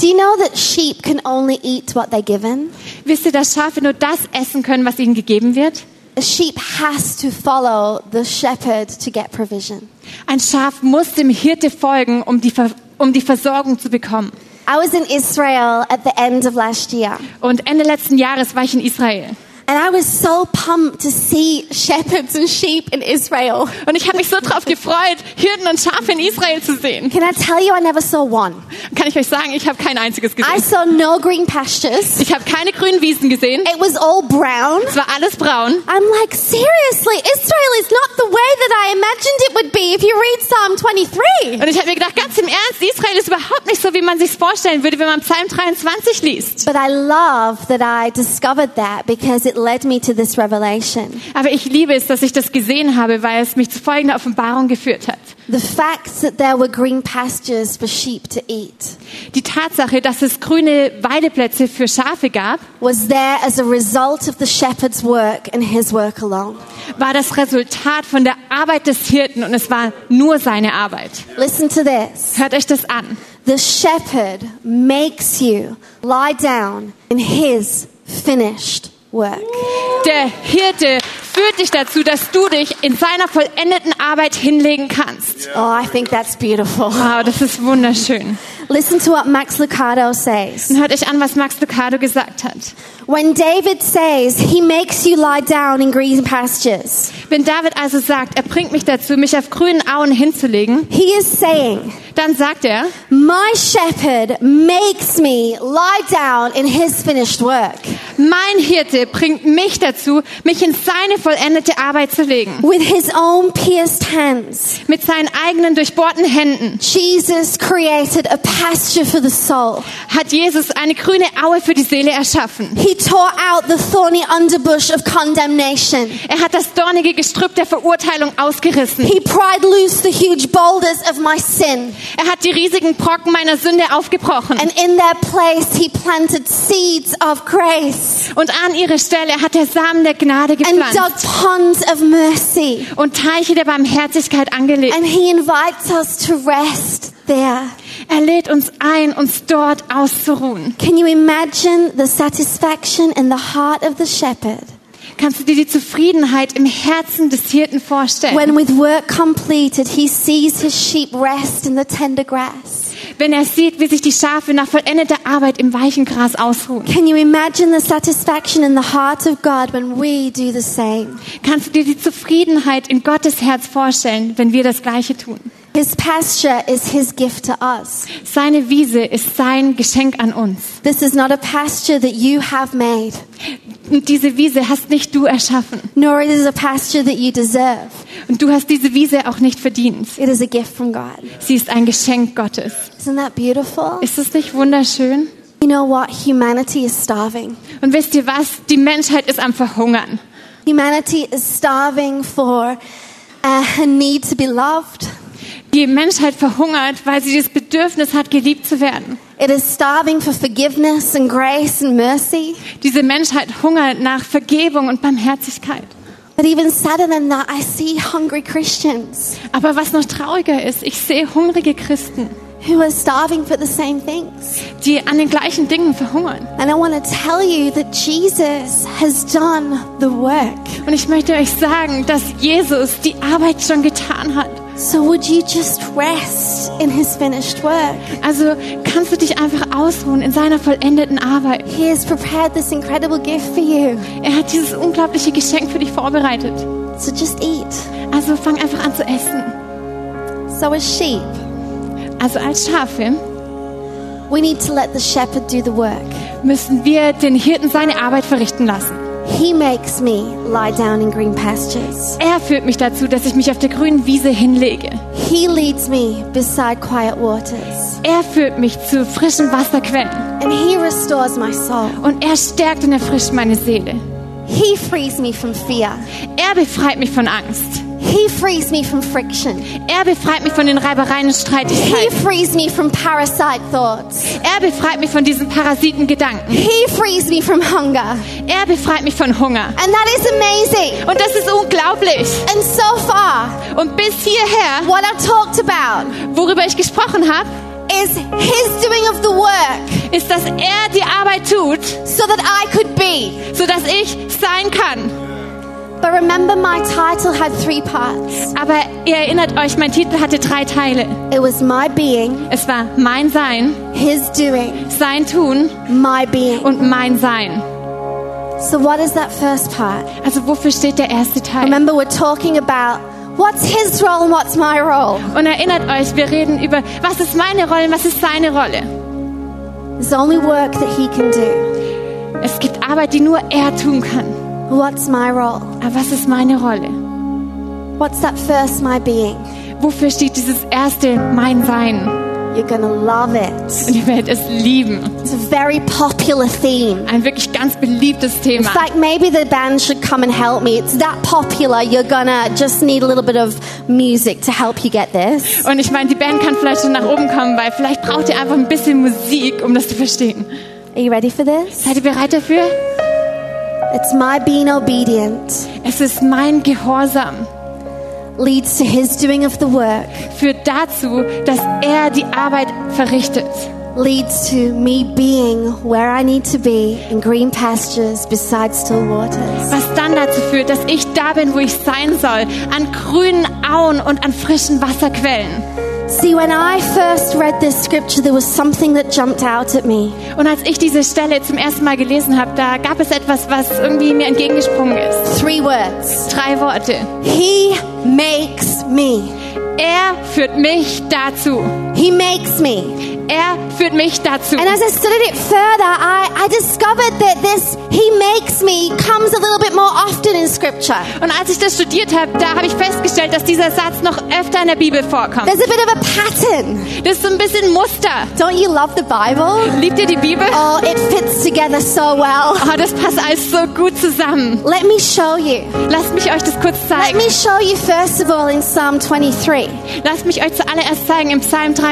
Do you know that sheep can only eat what they're given? Wisst ihr, dass Schafe nur das essen können, was ihnen gegeben wird? A sheep has to follow the shepherd to get provision. Ein Schaf muss dem Hirte folgen, um die, Ver um die Versorgung zu bekommen. I was in Israel at the end of last year, Und Ende letzten Jahres war ich in Israel. And I was so pumped to see shepherds and sheep in Israel. Und ich habe mich so drauf gefreut, Hirten und Schafe in Israel zu sehen. Can I tell you, I never saw one. Kann ich euch sagen, ich habe kein einziges I gesehen. saw no green pastures. Ich habe keine grünen Wiesen gesehen. It was all brown. Es war alles braun. I'm like, seriously, Israel is not the way that I imagined it would be if you read Psalm 23. Und ich habe mir gedacht, ganz im Ernst, Israel ist überhaupt nicht so, wie man sich vorstellen würde, wenn man Psalm 23 liest. But I love that I discovered that because it led me to this revelation. Aber ich liebe es, dass ich das gesehen habe, weil es mich zu folgender Offenbarung geführt hat. The fact that there were green pastures for sheep to eat Die Tatsache, dass es grüne Weideplätze für Schafe gab, was there as a result of the shepherd's work and his work alone. war das Resultat von der Arbeit des Hirten und es war nur seine Arbeit. Listen to this. Hört euch das an. The shepherd makes you lie down in his finished work. Der Hirte führt dich dazu, dass du dich in seiner vollendeten Arbeit hinlegen kannst. Oh, I think that's beautiful. Wow, das ist wunderschön. Listen to what Max Lucado says. Und hört euch an, was Max Lucado gesagt hat. When David says he makes you lie down in green pastures, Wenn David also sagt, er bringt mich dazu, mich auf grünen Auen hinzulegen, he is saying, dann sagt er, My shepherd makes me lie down in his finished work. mein Hirte bringt mich dazu, mich in seine vollendete Arbeit zu legen. With his own pierced hands, Mit seinen eigenen durchbohrten Händen Jesus created a pasture for the soul. hat Jesus eine grüne Aue für die Seele erschaffen. He tore out the thorny underbush of condemnation. Er hat das dornige Gestrüpp der Verurteilung ausgerissen. He pried loose the huge boulders of my sin. Er hat die riesigen Brocken meiner Sünde aufgebrochen. And in their place, he planted seeds of grace Und an ihre Stelle hat er Samen der Gnade and gepflanzt dug ponds of mercy. und Teiche der Barmherzigkeit angelegt. And he invites us to rest there. Er lädt uns ein, uns dort auszuruhen. Can you imagine the satisfaction in the heart of the shepherd Kannst du dir die Zufriedenheit im Herzen des Hirten vorstellen? when, with work completed, he sees his sheep rest in the tender grass? Wenn er sieht, wie sich die Schafe nach vollendeter Arbeit im weichen Gras ausruhen. Can you imagine the satisfaction in the heart of God when we do the same? Kannst du dir die Zufriedenheit in Gottes Herz vorstellen, wenn wir das Gleiche tun? His pasture is his gift to us. Seine Wiese ist sein Geschenk an uns. This is not a pasture that you have made, Und diese Wiese hast nicht du erschaffen. nor it is a pasture that you deserve. Und du hast diese Wiese auch nicht verdient. It is a gift from God. Sie ist ein Geschenk Gottes. Isn't that beautiful? Ist es nicht wunderschön? You know what? Humanity is starving. Und wisst ihr was? Die Menschheit ist am Verhungern. Humanity is starving for a need to be loved. Die Menschheit verhungert, weil sie das Bedürfnis hat, geliebt zu werden. It is starving for forgiveness and grace and mercy. Diese Menschheit hungert nach Vergebung und Barmherzigkeit. But even sadder than that, I see hungry Christians Aber was noch trauriger ist, ich sehe hungrige Christen, who are starving for the same things. die an den gleichen Dingen verhungern. And I want to tell you that Jesus has done the work. Und ich möchte euch sagen, dass Jesus die Arbeit schon getan hat. So would you just rest in his finished work? Also kannst du dich einfach ausruhen in seiner vollendeten Arbeit. He has prepared this incredible gift for you. Er hat dieses unglaubliche Geschenk für dich vorbereitet. So just eat. Also fang einfach an zu essen. So as sheep, Also als Schafe we need to let the shepherd do the work. müssen wir den Hirten seine Arbeit verrichten lassen. He makes me lie down in green pastures. Er führt mich dazu, dass ich mich auf der grünen Wiese hinlege. He leads me beside quiet waters. Er führt mich zu frischen Wasserquellen. And he restores my soul. Und er stärkt und erfrischt meine Seele. He frees me from fear. Er befreit mich von Angst. He frees me from friction. Er befreit mich von den Reibereien und He Streitigkeiten. frees me from parasite thoughts. Er befreit mich von diesen Parasitengedanken. He frees me from hunger. Er befreit mich von Hunger. And that is amazing. Und das ist unglaublich. And so far, Und bis hierher, what I've talked about worüber ich gesprochen habe, is his doing of the work ist, dass er die Arbeit tut, so that I could be. sodass ich sein kann. But remember, my title had three parts Aber ihr erinnert euch, mein Titel hatte drei Teile. it was my being, Es war mein Sein, his doing, sein Tun my being. und mein Sein. So, what is that first part? Also wofür steht der erste Teil? Remember, we're talking about what's his role and what's my role. Und erinnert euch, wir reden über, was ist meine Rolle und was ist seine Rolle. There's only work that he can do. Es gibt Arbeit, die nur er tun kann. What's my role? Aber was ist meine Rolle? What's that first, my being? Wofür steht dieses erste Mein Sein? You're gonna love it. Und ihr werdet es lieben. It's a very popular theme. Ein wirklich ganz beliebtes It's Thema. like maybe the band should come and help me. It's that popular, you're gonna just need a little bit of music to help you get this. Und ich meine, die Band kann vielleicht schon nach oben kommen, weil vielleicht braucht ihr einfach ein bisschen Musik, um das zu verstehen. Are you ready for this? Seid ihr bereit dafür? It's my being obedient Es ist mein Gehorsam. leads to his doing of the work. Führt dazu, dass er die Arbeit verrichtet. leads to me being where I need to be in green pastures beside still waters. Was dann dazu führt, dass ich da bin, wo ich sein soll, an grünen Auen und an frischen Wasserquellen. See, when I first read this scripture, there was something that jumped out at me. Und als ich diese Stelle zum ersten Mal gelesen habe, da gab es etwas, was irgendwie mir entgegengesprungen ist. Three words Drei Worte. He makes me. Er führt mich dazu. He makes me. Er führt mich dazu. And as I studied it further, I, I discovered that this He makes me comes a little bit more often in Scripture. Und als ich das studiert habe, da habe ich festgestellt, dass dieser Satz noch öfter in der Bibel vorkommt. There's a bit of a pattern. Das ist so ein bisschen Muster. Don't you love the Bible? Liebt ihr die Bibel? Oh, it fits together so well. Oh, das passt alles so gut zusammen. Let me show you. Lasst mich euch das kurz Let zeigen. me show you first of all in Psalm 23. Lasst mich euch zuallererst zeigen im Psalm 23.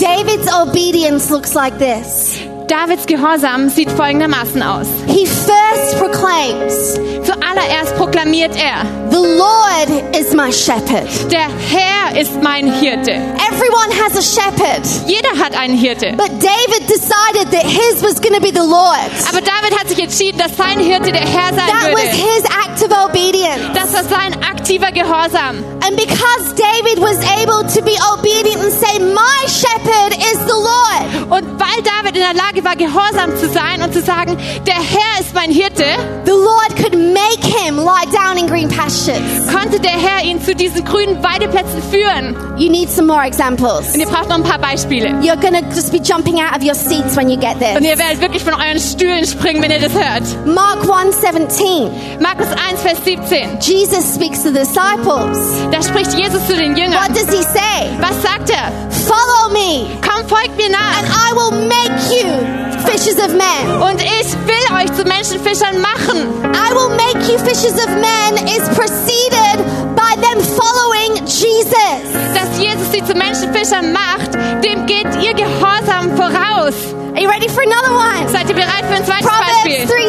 David's obedience looks like this. Davids Gehorsam sieht folgendermaßen aus. He first proclaims, Zuallererst proklamiert er, The Lord is my shepherd. der Herr ist mein Hirte. Everyone has a shepherd. Jeder hat einen Hirte. But David decided that his was going to be the Lord's. Aber David hat sich entschieden, dass sein Hirte der Herr sein That was würde. his act of obedience. Das war sein aktiver Gehorsam. And because David was able to be obedient and say, My shepherd is the Lord, Und weil David in der Lage war, gehorsam zu sein und zu sagen, der Herr ist mein Hirte, the Lord could make him lie down in green pastures. konnte der Herr ihn zu diesen grünen Weideplätzen führen. You need some more examples. Und ihr braucht noch ein paar Beispiele. You're going to just be jumping out of your seats when you get Und ihr werdet wirklich von euren Stühlen springen, wenn ihr das hört. Mark 1:17. Markus 1, Vers 17. Jesus speaks to the disciples. Da spricht Jesus zu den What Jüngern. does he say? Was sagt er? Follow me, Komm, folgt mir and nach. I will make you fishers of men. Und ich will euch zu Menschenfischern machen. I will make you fishers of men is preceded by them following Jesus. Dass Jesus sie zu Menschenfischern macht, dem geht ihr Gehorsam voraus. Are you ready for another one? Seid ihr bereit für ein zweites Proverbs Beispiel? 3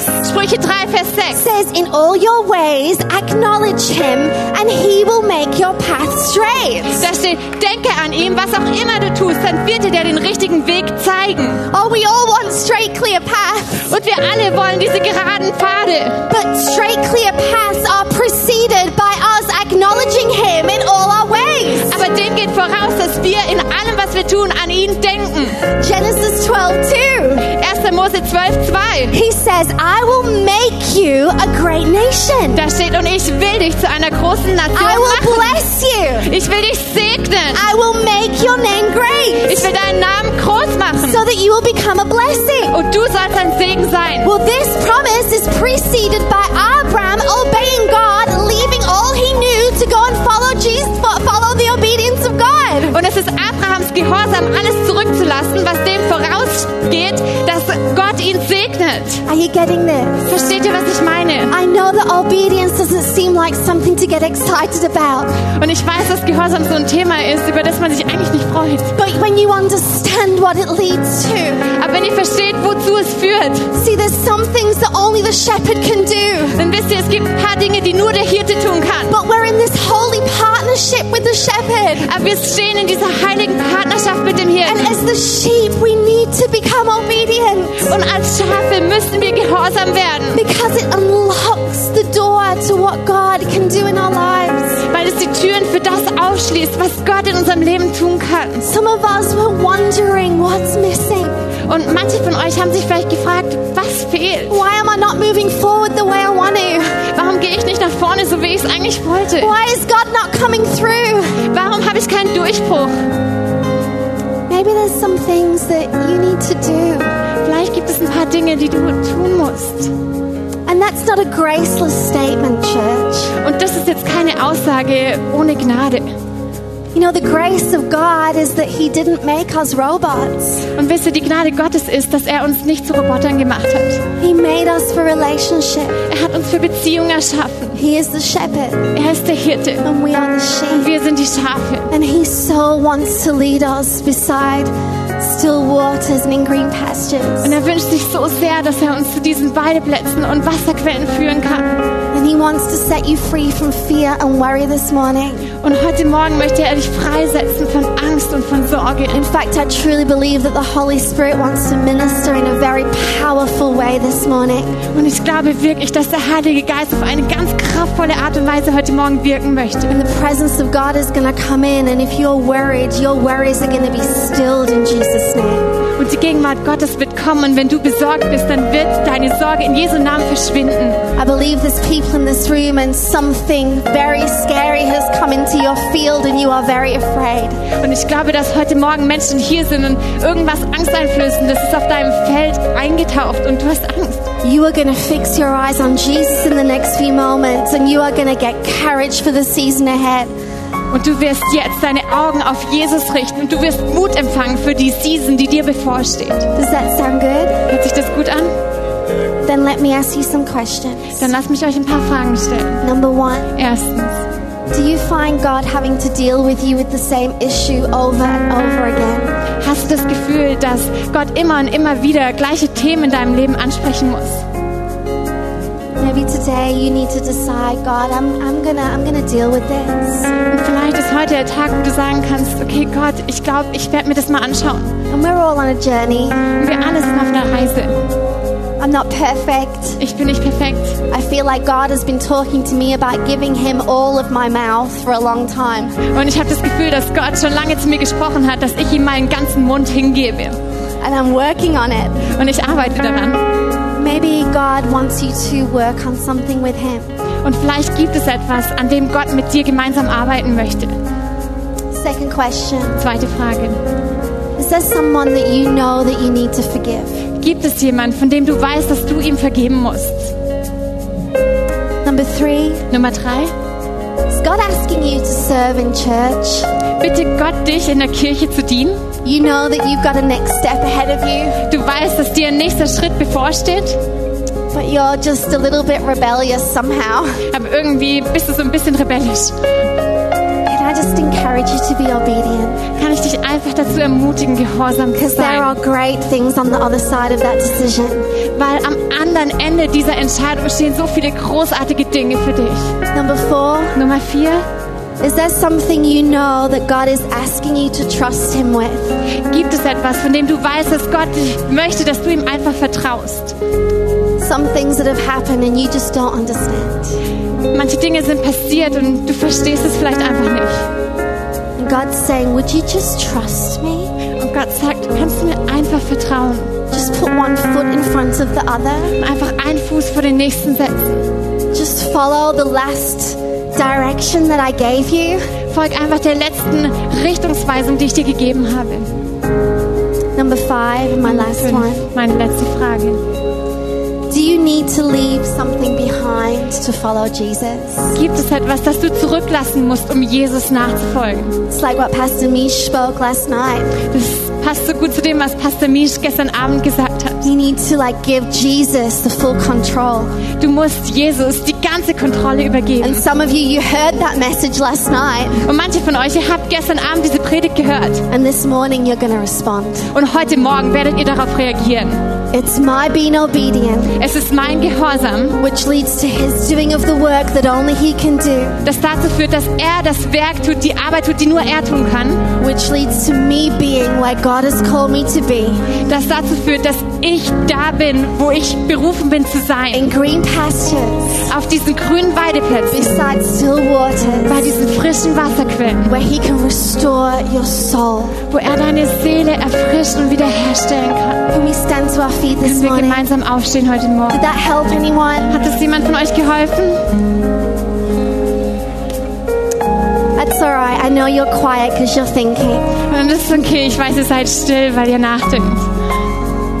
6 Sprüche 3, Vers 6. says, In all your ways acknowledge him, and he will make your path straight. Da steht, denke an ihm, was auch immer du tust, dann wird er dir den richtigen Weg zeigen. Oh, we all want straight, clear paths. Und wir alle wollen diese geraden Pfade. But straight, clear paths are preceded by us acknowledging him in all our ways. Aber dem geht voraus, dass wir in allem, was wir tun, an ihn denken. Genesis 12 2. 1. Mose 12, 2. He says, I will make you a great nation. Da steht, und ich will dich zu einer großen Nation I will machen. bless you. Ich will dich segnen. I will make your name great Ich will deinen Namen groß machen. so that you will become a blessing. Und du sollst ein Segen sein. Well, this promise is preceded by Abraham obeying God, es ist Abrahams Gehorsam, alles zurückzulassen, was dem vorausgeht, dass Gott ihn segnet. Are you getting this? Versteht ihr, was ich meine? I know that obedience doesn't seem like something to get excited about, Und ich weiß, dass Gehorsam so ein Thema ist, über das man sich eigentlich nicht freut. but when you understand what it leads to, Aber wenn ihr versteht, wozu es führt, see, there's some things that only the shepherd can do. dann wisst ihr, es gibt ein paar Dinge, die nur der Hirte tun kann. But we're in this holy partnership with the shepherd. Aber wir stehen in dieser heiligen Partnerschaft mit dem And Hirten. as the sheep, we need to become obedient Und als Schafe müssen wir gehorsam werden, because it unlocks the door to what God can do in our lives. weil es die Türen für das aufschließt, was Gott in unserem Leben tun kann. Some of us were wondering what's missing. Und manche von euch haben sich vielleicht gefragt, was fehlt? Why am I not moving forward the way I want to? Vorne, so wie ich es eigentlich wollte? Why is God not coming through? Warum habe ich keinen Durchbruch? Maybe there's some things that you need to do. Vielleicht gibt es ein paar Dinge, die du tun musst. And that's not a graceless statement, church. Und das ist jetzt keine Aussage ohne Gnade. You know, the grace of God is that He didn't make us robots. Und wisst ihr, die Gnade Gottes ist, dass er uns nicht zu Robotern gemacht hat. He made us for relationship. Er hat uns für Beziehung erschaffen. He is the shepherd, Er ist der Hirte. and we are the Und sheep. wir sind die Schafe. And He so wants to lead us beside still waters and in green pastures. Und er wünscht sich so sehr, dass er uns zu diesen Weideplätzen und Wasserquellen führen kann. And He wants to set you free from fear and worry this morning. Und heute Morgen möchte er dich freisetzen von Angst und von Sorge. In fact, I truly believe that the Holy Spirit wants to minister in a very powerful way this morning. Und ich glaube wirklich, dass der Heilige Geist auf eine ganz kraftvolle Art und Weise heute Morgen wirken möchte. And the presence of God is going to come in, and if you're worried, your worries are going to be stilled in Jesus' name. Und die Gegenwart Gottes wird kommen. Und wenn du besorgt bist, dann wird deine Sorge in Jesu Namen verschwinden. I believe there's people in this room, and something very scary has come into your field, and you are very afraid. Und ich glaube, dass heute Morgen Menschen hier sind und irgendwas Angsteinflößendes ist auf deinem Feld eingetaucht und du hast Angst. You are going to fix your eyes on Jesus in the next few moments, and you are going to get courage for the season ahead. Und du wirst jetzt deine Augen auf Jesus richten und du wirst Mut empfangen für die Season, die dir bevorsteht. Does that sound good? Hört sich das gut an? Then let me ask you some questions. Dann lasst mich euch ein paar Fragen stellen. Number one, Erstens, do you find God having to deal with you with the same issue over and over again? hast du das Gefühl, dass Gott immer und immer wieder gleiche Themen in deinem Leben ansprechen muss? Maybe today you need to decide, God, I'm, I'm gonna I'm gonna deal with this. Und vielleicht ist heute der Tag, wo du sagen kannst, okay Gott, ich glaube, ich werde mir das mal anschauen. And we're all on a journey. Und wir alle sind auf einer Reise. I'm not perfect. Ich bin nicht perfekt. I feel like God has been talking to me about giving him all of my mouth for a long time. Und ich habe das Gefühl, dass Gott schon lange zu mir gesprochen hat, dass ich ihm meinen ganzen Mund hingebe. And I'm working on it. Und ich arbeite daran. Maybe God wants you to work on something with him. Und vielleicht gibt es etwas, an dem Gott mit dir gemeinsam arbeiten möchte. Second question. Zweite Frage. Is there someone that you know that you need to forgive? Gibt es jemanden, von dem du weißt, dass du ihm vergeben musst? Number three, Nummer drei. is God asking you to serve in church? Bitte Gott, dich in der Kirche zu dienen. You know that you've got a next step ahead of you, Du weißt, dass dir ein nächster Schritt bevorsteht, but you're just a little bit rebellious somehow. aber irgendwie bist du so ein bisschen rebellisch. Can I just encourage you to be obedient? Kann ich dich einfach dazu ermutigen, gehorsam zu Because there are sein? great things on the other side of that decision. Weil am anderen Ende dieser Entscheidung stehen so viele großartige Dinge für dich. Number four, Nummer vier. Is there something you know that God is asking you to trust Him with? Gibt es etwas, von dem du weißt, dass Gott möchte, dass du ihm einfach vertraust? Some things that have happened and you just don't understand. Manche Dinge sind passiert und du verstehst es vielleicht einfach nicht. And God's saying, Would you just trust me? Und Gott sagt, kannst du mir einfach vertrauen? Just put one foot in front of the other. Und einfach einen Fuß vor den nächsten setzen. Just follow the last direction that I gave you. Folg einfach der letzten Richtungsweisung, die ich dir gegeben habe. Number five, my last Fünf. one. Meine letzte Frage. Do you need to leave something behind to follow Jesus? Gibt es etwas, das du zurücklassen musst, um Jesus nachzufolgen? It's like what Pastor Mish spoke last night. Das passt so gut zu dem, was Pastor Misch gestern Abend gesagt hat. You need to like give Jesus the full control. Du musst Jesus die ganze Kontrolle übergeben. And some of you, you heard that message last night, Und manche von euch, ihr habt gestern Abend diese Predigt gehört. and this morning you're going to respond. Und heute Morgen werdet ihr darauf reagieren. It's my being obedient, Es ist mein Gehorsam, which leads to his doing of the work that only he can do, das dazu führt, dass er das Werk tut, die Arbeit tut, die nur er tun kann. which leads to me being where God has called me to be Das dazu führt, dass ich da bin, wo ich berufen bin zu sein. in green pastures, Auf diesen grünen Weideplätzen, beside still bei waters, diesen frischen Wasserquellen, where he can restore your soul. wo er deine Seele erfrischen und wiederherstellen kann. Can we stand to our feet this Können wir morning? gemeinsam aufstehen heute Morgen? Did that help anyone? Hat das jemand von euch geholfen? That's all right. I know you're quiet because you're thinking. Und das ist okay, ich weiß, ihr seid still, weil ihr nachdenkt.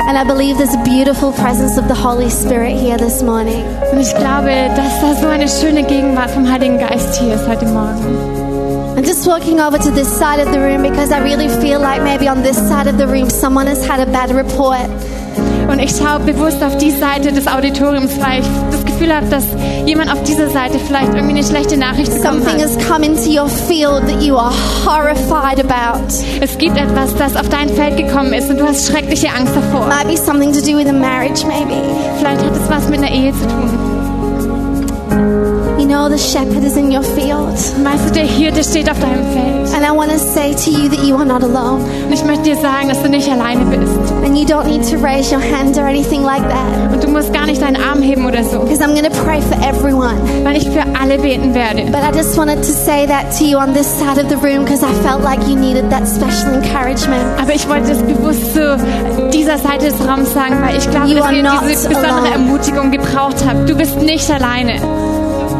And I believe there's a beautiful presence of the Holy Spirit here this morning. Und ich glaube, dass da so eine schöne Gegenwart vom Heiligen Geist hier ist heute Morgen. I'm just walking over to this side of the room because I really feel like maybe on this side of the room someone has had a bad report. Und ich schaue bewusst auf die Seite des Auditoriums, weil ich das Gefühl habe, dass jemand auf dieser Seite vielleicht irgendwie eine schlechte Nachricht bekommen Something hat. has come into your field that you are horrified about. Es gibt etwas, das auf dein Feld gekommen ist und du hast schreckliche Angst davor. Might be something to do with a marriage, maybe. Vielleicht hat es was mit einer Ehe zu tun. Know the shepherd is in your field. Weißt du, der Hirte steht auf deinem Feld. And I want to say to you that you are not alone. Und ich möchte dir sagen, dass du nicht alleine bist. And you don't need to raise your hand or anything like that. Und du musst gar nicht deinen Arm heben oder so, Because I'm going to pray for everyone. weil ich für alle beten werde. But I just wanted to say that to you on this side of the room because I felt like you needed that special encouragement. Aber ich wollte das bewusst zu dieser Seite des Raums sagen, weil ich glaube, You dass ihr diese besondere alone. Ermutigung gebraucht habt. Du bist nicht alleine.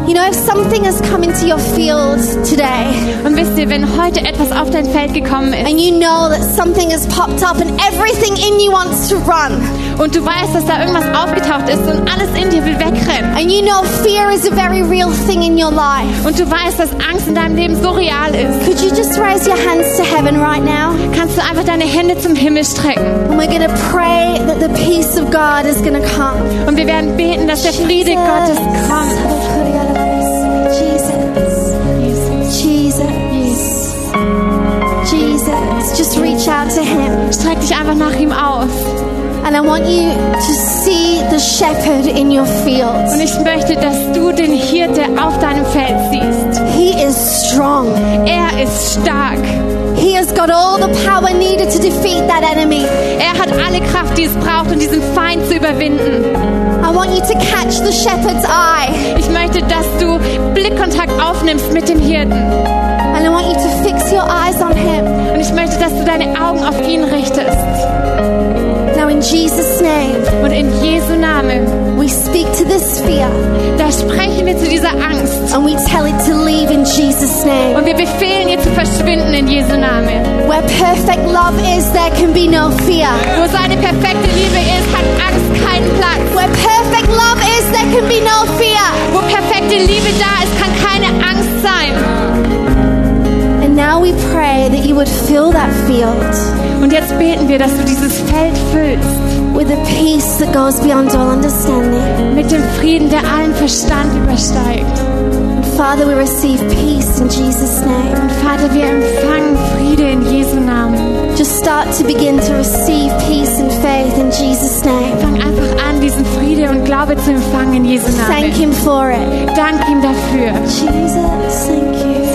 You know, if something has come into your field today Und wisst ihr, wenn heute etwas auf dein Feld gekommen ist and you know that something has popped up and everything in you wants to run, und du weißt, dass da irgendwas aufgetaucht ist und alles in dir will wegrennen and you know fear is a very real thing in your life, und du weißt, dass Angst in deinem Leben so real ist, could you just raise your hands to heaven right now? kannst du einfach deine Hände zum Himmel strecken. And we're to pray that the peace of God is to come. Und wir werden beten, dass der Friede Gottes kommt. Just reach out to him. Streck dich einfach nach ihm aus. And I want you to see the shepherd in your Und field. ich möchte, dass du den Hirte auf deinem Feld siehst. He is strong. Er ist stark. He has got all the power needed to defeat that enemy. Er hat alle Kraft, die es braucht, um diesen Feind zu überwinden. I want you to catch the shepherd's eye. Ich möchte, dass du Blickkontakt aufnimmst mit dem Hirten. I want you to fix your eyes on him. Und ich möchte, dass du deine Augen auf ihn richtest. Now, in Jesus' name, Und in Jesu Namen, we speak to this fear da sprechen wir zu dieser Angst. and we tell it to leave in Jesus' name. Und wir befehlen ihr zu verschwinden in Jesu Namen. Where perfect love is, there can be no fear. Wo seine perfekte Liebe ist, hat Angst keinen Platz. Where perfect love is, there can be no fear. Wo perfekte Liebe da ist, kann keine Angst sein. And now we pray that you would fill that field Und jetzt beten wir, dass du dieses Feld füllst with a peace that goes beyond all understanding. mit dem Frieden, der allen Verstand übersteigt. Father, we receive peace in Jesus' name. Und Vater, wir empfangen Friede in Jesu Namen. Just start to begin to receive peace and faith in Jesus' name. Fang einfach an, diesen Friede und Glaube zu empfangen in Jesu Thank Him for it. Dank ihm dafür. Jesus, thank you.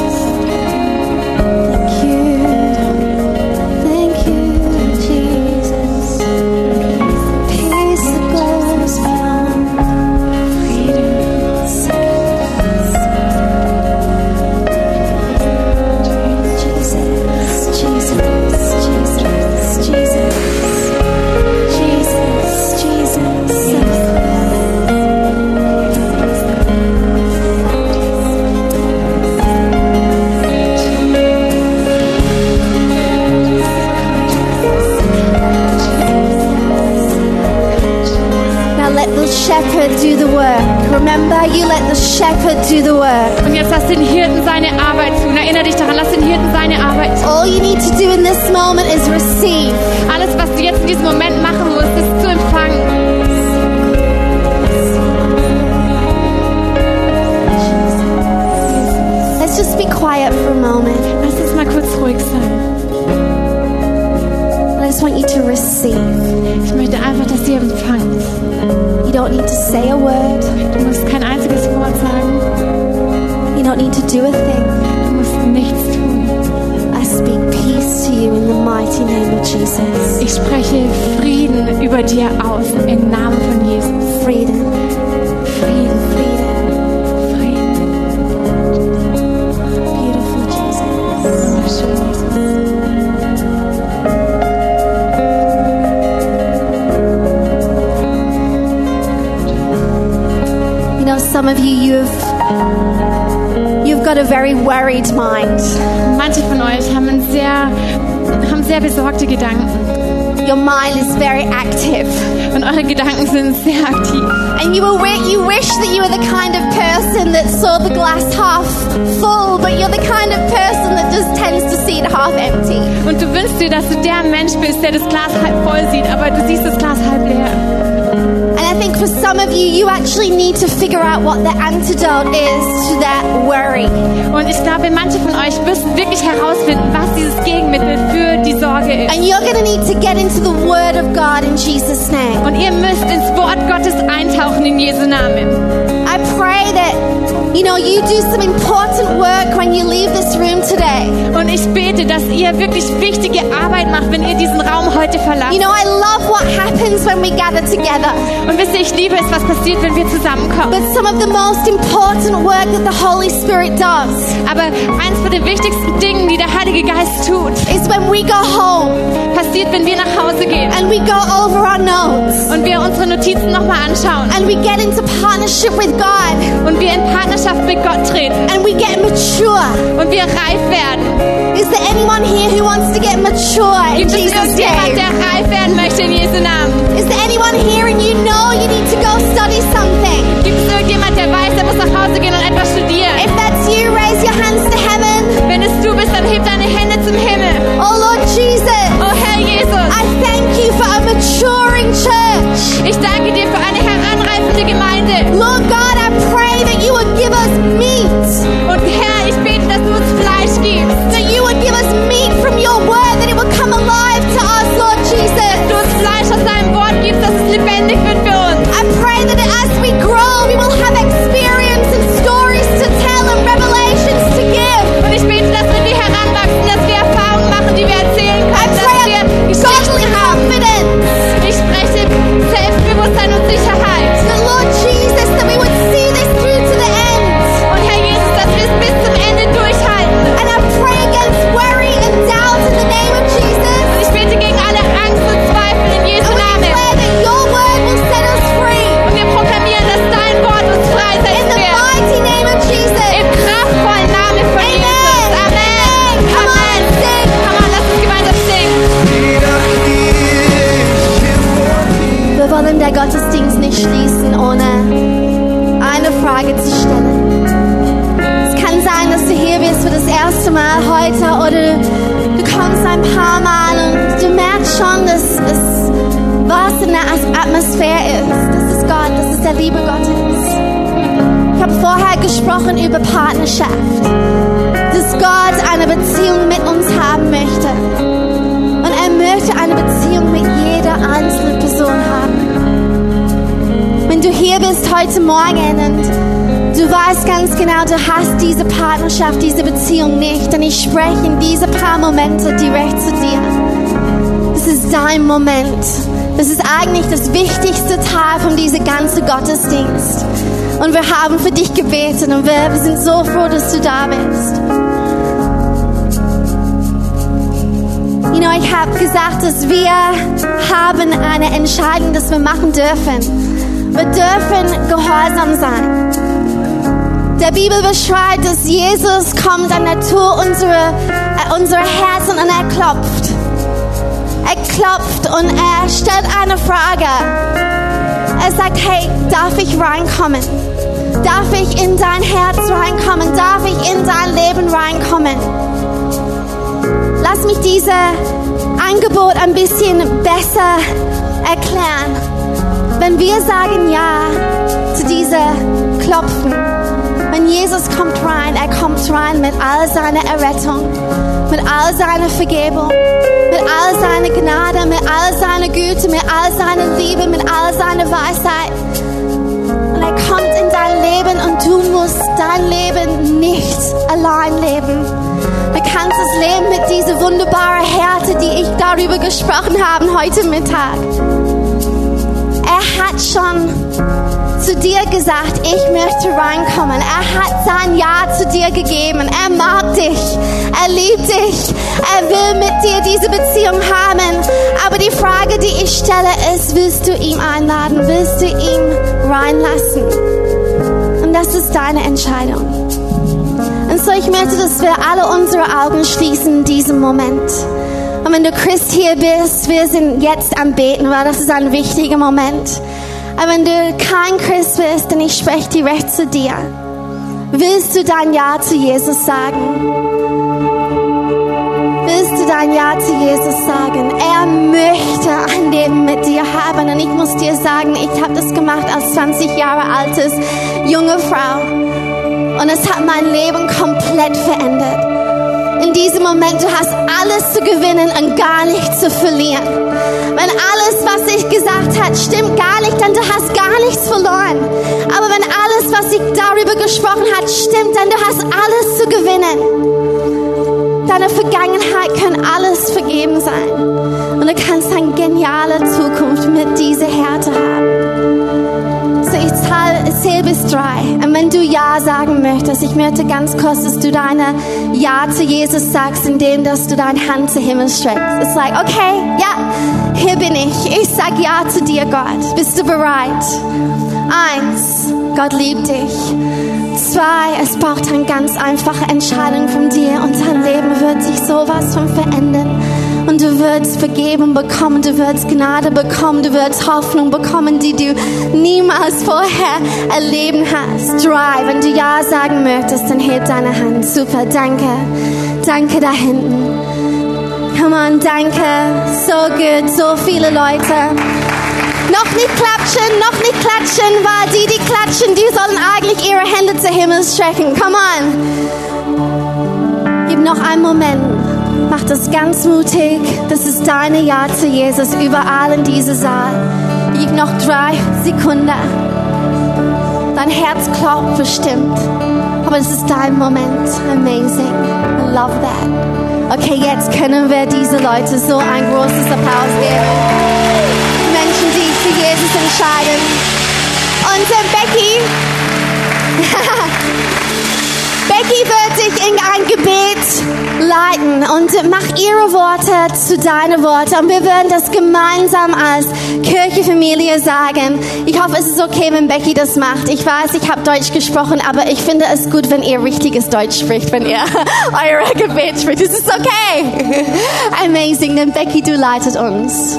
Remember, you let the shepherd do the work. Und jetzt lass den Hirten seine Arbeit tun. Erinnere dich daran, lass den Hirten seine Arbeit tun. All you need to do in this moment is receive. Alles, was du jetzt in diesem Moment machen musst, ist zu empfangen. Let's just be quiet for a moment. Lass uns mal kurz ruhig sein. I just want you to receive. Ich möchte einfach, dass ihr empfangt. You don't need to say a word. Du musst kein einziges Wort sagen. You don't need to do a thing. Du musst nichts tun. I speak peace to you in the mighty name of Jesus. Ich spreche Frieden über dir aus im Namen von Jesus. Freedom, some of you, you've you've got a very worried mind. Manche von euch haben ein sehr, haben sehr besorgte Gedanken. Your mind is very active. Und eure Gedanken sind sehr aktiv. And you, were, wi- you wish that you were the kind of person that saw the glass half full, but you're the kind of person that just tends to see it half empty. Und du wünschst dir, dass du der Mensch bist, der das Glas halb voll sieht, aber du siehst das Glas halb leer. Think for some of you, you actually need to figure out what the antidote is to that worry. Und ich glaube, manche von euch müssen wirklich herausfinden, was dieses Gegenmittel für die Sorge ist. And you're going to need to get into the Word of God in Jesus' name. Und ihr müsst ins Wort Gottes eintauchen in Jesu Namen. I pray you know, you do some important work when you leave this room today. Und ich bete, dass ihr wirklich wichtige Arbeit macht, wenn ihr diesen Raum heute verlasst. You know, I love what happens when we gather together. Und wisst ihr, ich liebe es, was passiert, wenn wir zusammenkommen. But some of the most important work that the Holy Spirit does Aber eins von den wichtigsten Dingen, die der Heilige Geist tut, is when we go home passiert, wenn wir nach Hause gehen and we go over our notes und wir unsere Notizen nochmal anschauen and we get into partnership with God und wir in Partnerschaft mit Gott treten and we get mature. und wir reif werden. Is there anyone here who wants to get mature in Gibt es Jesus' name? Genau, du hast diese Partnerschaft, diese Beziehung nicht, dann ich spreche in diese paar Momente direkt zu dir. Das ist dein Moment. Das ist eigentlich das wichtigste Teil von diesem ganzen Gottesdienst. Und wir haben für dich gebetet und wir, wir sind so froh, dass du da bist. You know, ich habe gesagt, dass wir haben eine Entscheidung, dass wir machen dürfen. Wir dürfen gehorsam sein. Der Bibel beschreibt, dass Jesus kommt an der Tür unserer, äh, unserer Herzen und er klopft. Er klopft und er stellt eine Frage. Er sagt, hey, darf ich reinkommen? Darf ich in dein Herz reinkommen? Darf ich in dein Leben reinkommen? Lass mich dieses Angebot ein bisschen besser erklären. Wenn wir sagen Ja zu dieser Klopfen, wenn Jesus kommt rein, er kommt rein mit all seiner Errettung, mit all seiner Vergebung, mit all seiner Gnade, mit all seiner Güte, mit all seiner Liebe, mit all seiner Weisheit. Und er kommt in dein Leben und du musst dein Leben nicht allein leben. Du kannst es leben mit dieser wunderbaren Härte, die ich darüber gesprochen habe heute Mittag. Er hat schon zu dir gesagt, ich möchte reinkommen. Er hat sein Ja zu dir gegeben. Er mag dich. Er liebt dich. Er will mit dir diese Beziehung haben. Aber die Frage, die ich stelle, ist, willst du ihn einladen? Willst du ihn reinlassen? Und das ist deine Entscheidung. Und so, ich möchte, dass wir alle unsere Augen schließen in diesem Moment. Und wenn du Christ hier bist, wir sind jetzt am Beten, weil das ist ein wichtiger Moment. Aber wenn du kein Christ bist, dann ich spreche direkt zu dir. Willst du dein Ja zu Jesus sagen? Willst du dein Ja zu Jesus sagen? Er möchte ein Leben mit dir haben. Und ich muss dir sagen, ich habe das gemacht als 20 Jahre altes junge Frau. Und es hat mein Leben komplett verändert. In diesem Moment, du hast alles zu gewinnen und gar nichts zu verlieren. Wenn alles, was ich gesagt habe, stimmt gar nicht, dann du hast gar nichts verloren. Aber wenn alles, was Bibel gesprochen hat, stimmt, denn du hast alles zu gewinnen. Deine Vergangenheit kann alles vergeben sein. Und du kannst eine geniale Zukunft mit dieser Härte haben. Ich zähle bis drei. Und wenn du Ja sagen möchtest, ich möchte ganz kurz, dass du deine Ja zu Jesus sagst, indem dass du deine Hand zu Himmel streckst. It's like, okay, ja, hier bin ich. Ich sag Ja zu dir, Gott. Bist du bereit? Eins, Gott liebt dich. Zwei, es braucht eine ganz einfache Entscheidung von dir und dein Leben wird sich sowas von verändern. Und du wirst Vergebung bekommen, du wirst Gnade bekommen, du wirst Hoffnung bekommen, die du niemals vorher erleben hast. Drei, wenn du Ja sagen möchtest, dann heb deine Hand. Super, danke. Danke da hinten. Come on, danke. So good, so viele Leute. Noch nicht klatschen, noch nicht klatschen, weil die, die klatschen, die sollen eigentlich ihre Hände zu Himmel strecken. Come on. Gib noch einen Moment. Mach das ganz mutig. Das ist deine Ja zu Jesus überall in diesem Saal. Gib noch drei Sekunden. Dein Herz klopft bestimmt. Aber es ist dein Moment. Amazing. I love that. Okay, jetzt können wir diese Leute so ein großes Applaus geben. Menschen, die für Jesus entscheiden. Und äh, Becky, Becky wird dich in ein Gebet leiten und macht ihre Worte zu deinen Worten. Und wir werden das gemeinsam als Kirchefamilie sagen. Ich hoffe, es ist okay, wenn Becky das macht. Ich weiß, ich habe Deutsch gesprochen, aber ich finde es gut, wenn ihr richtiges Deutsch spricht, wenn ihr eure Gebet spricht. Es ist okay. Amazing, denn Becky, du leitet uns.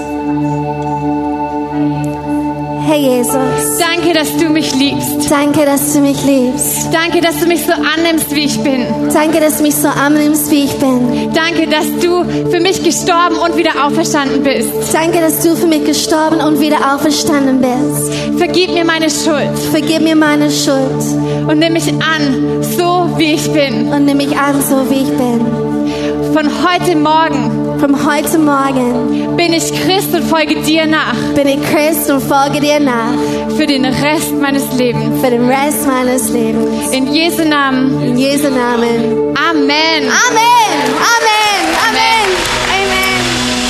Herr Jesus, Danke, dass du mich liebst. danke, dass du mich liebst. Danke, dass du mich so annimmst, wie ich bin. Danke, dass du mich so annimmst, wie ich bin. Danke, dass du für mich gestorben und wieder auferstanden bist. Danke, dass du für mich gestorben und wieder auferstanden bist. Vergib mir meine Schuld Vergib mir meine Schuld und nimm mich an, so wie ich bin. und nimm mich an, so wie ich bin. Von heute Morgen Von heute Morgen bin ich Christ und folge dir nach bin ich Christ und folge dir nach für den Rest meines Lebens. für den Rest meines Lebens. In Jesu Namen. In Jesu Namen. Amen. Amen. Amen. Amen. Amen.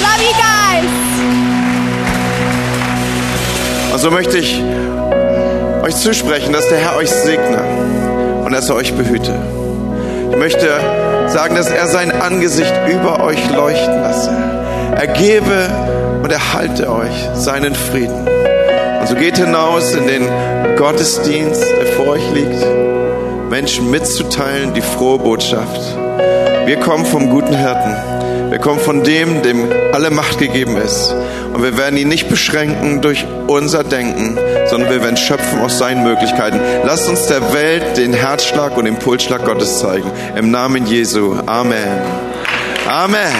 Love you guys. Und so möchte ich euch zusprechen, dass der Herr euch segne und dass er euch behüte. Ich möchte sagen, dass er sein Angesicht über euch leuchten lasse. Er gebe und erhalte euch seinen Frieden. Und so geht hinaus in den Gottesdienst, der vor euch liegt, Menschen mitzuteilen die frohe Botschaft. Wir kommen vom guten Hirten. Wir kommen von dem, dem alle Macht gegeben ist. Und wir werden ihn nicht beschränken durch unser Denken, sondern wir werden schöpfen aus seinen Möglichkeiten. Lasst uns der Welt den Herzschlag und den Pulsschlag Gottes zeigen. Im Namen Jesu. Amen. Amen.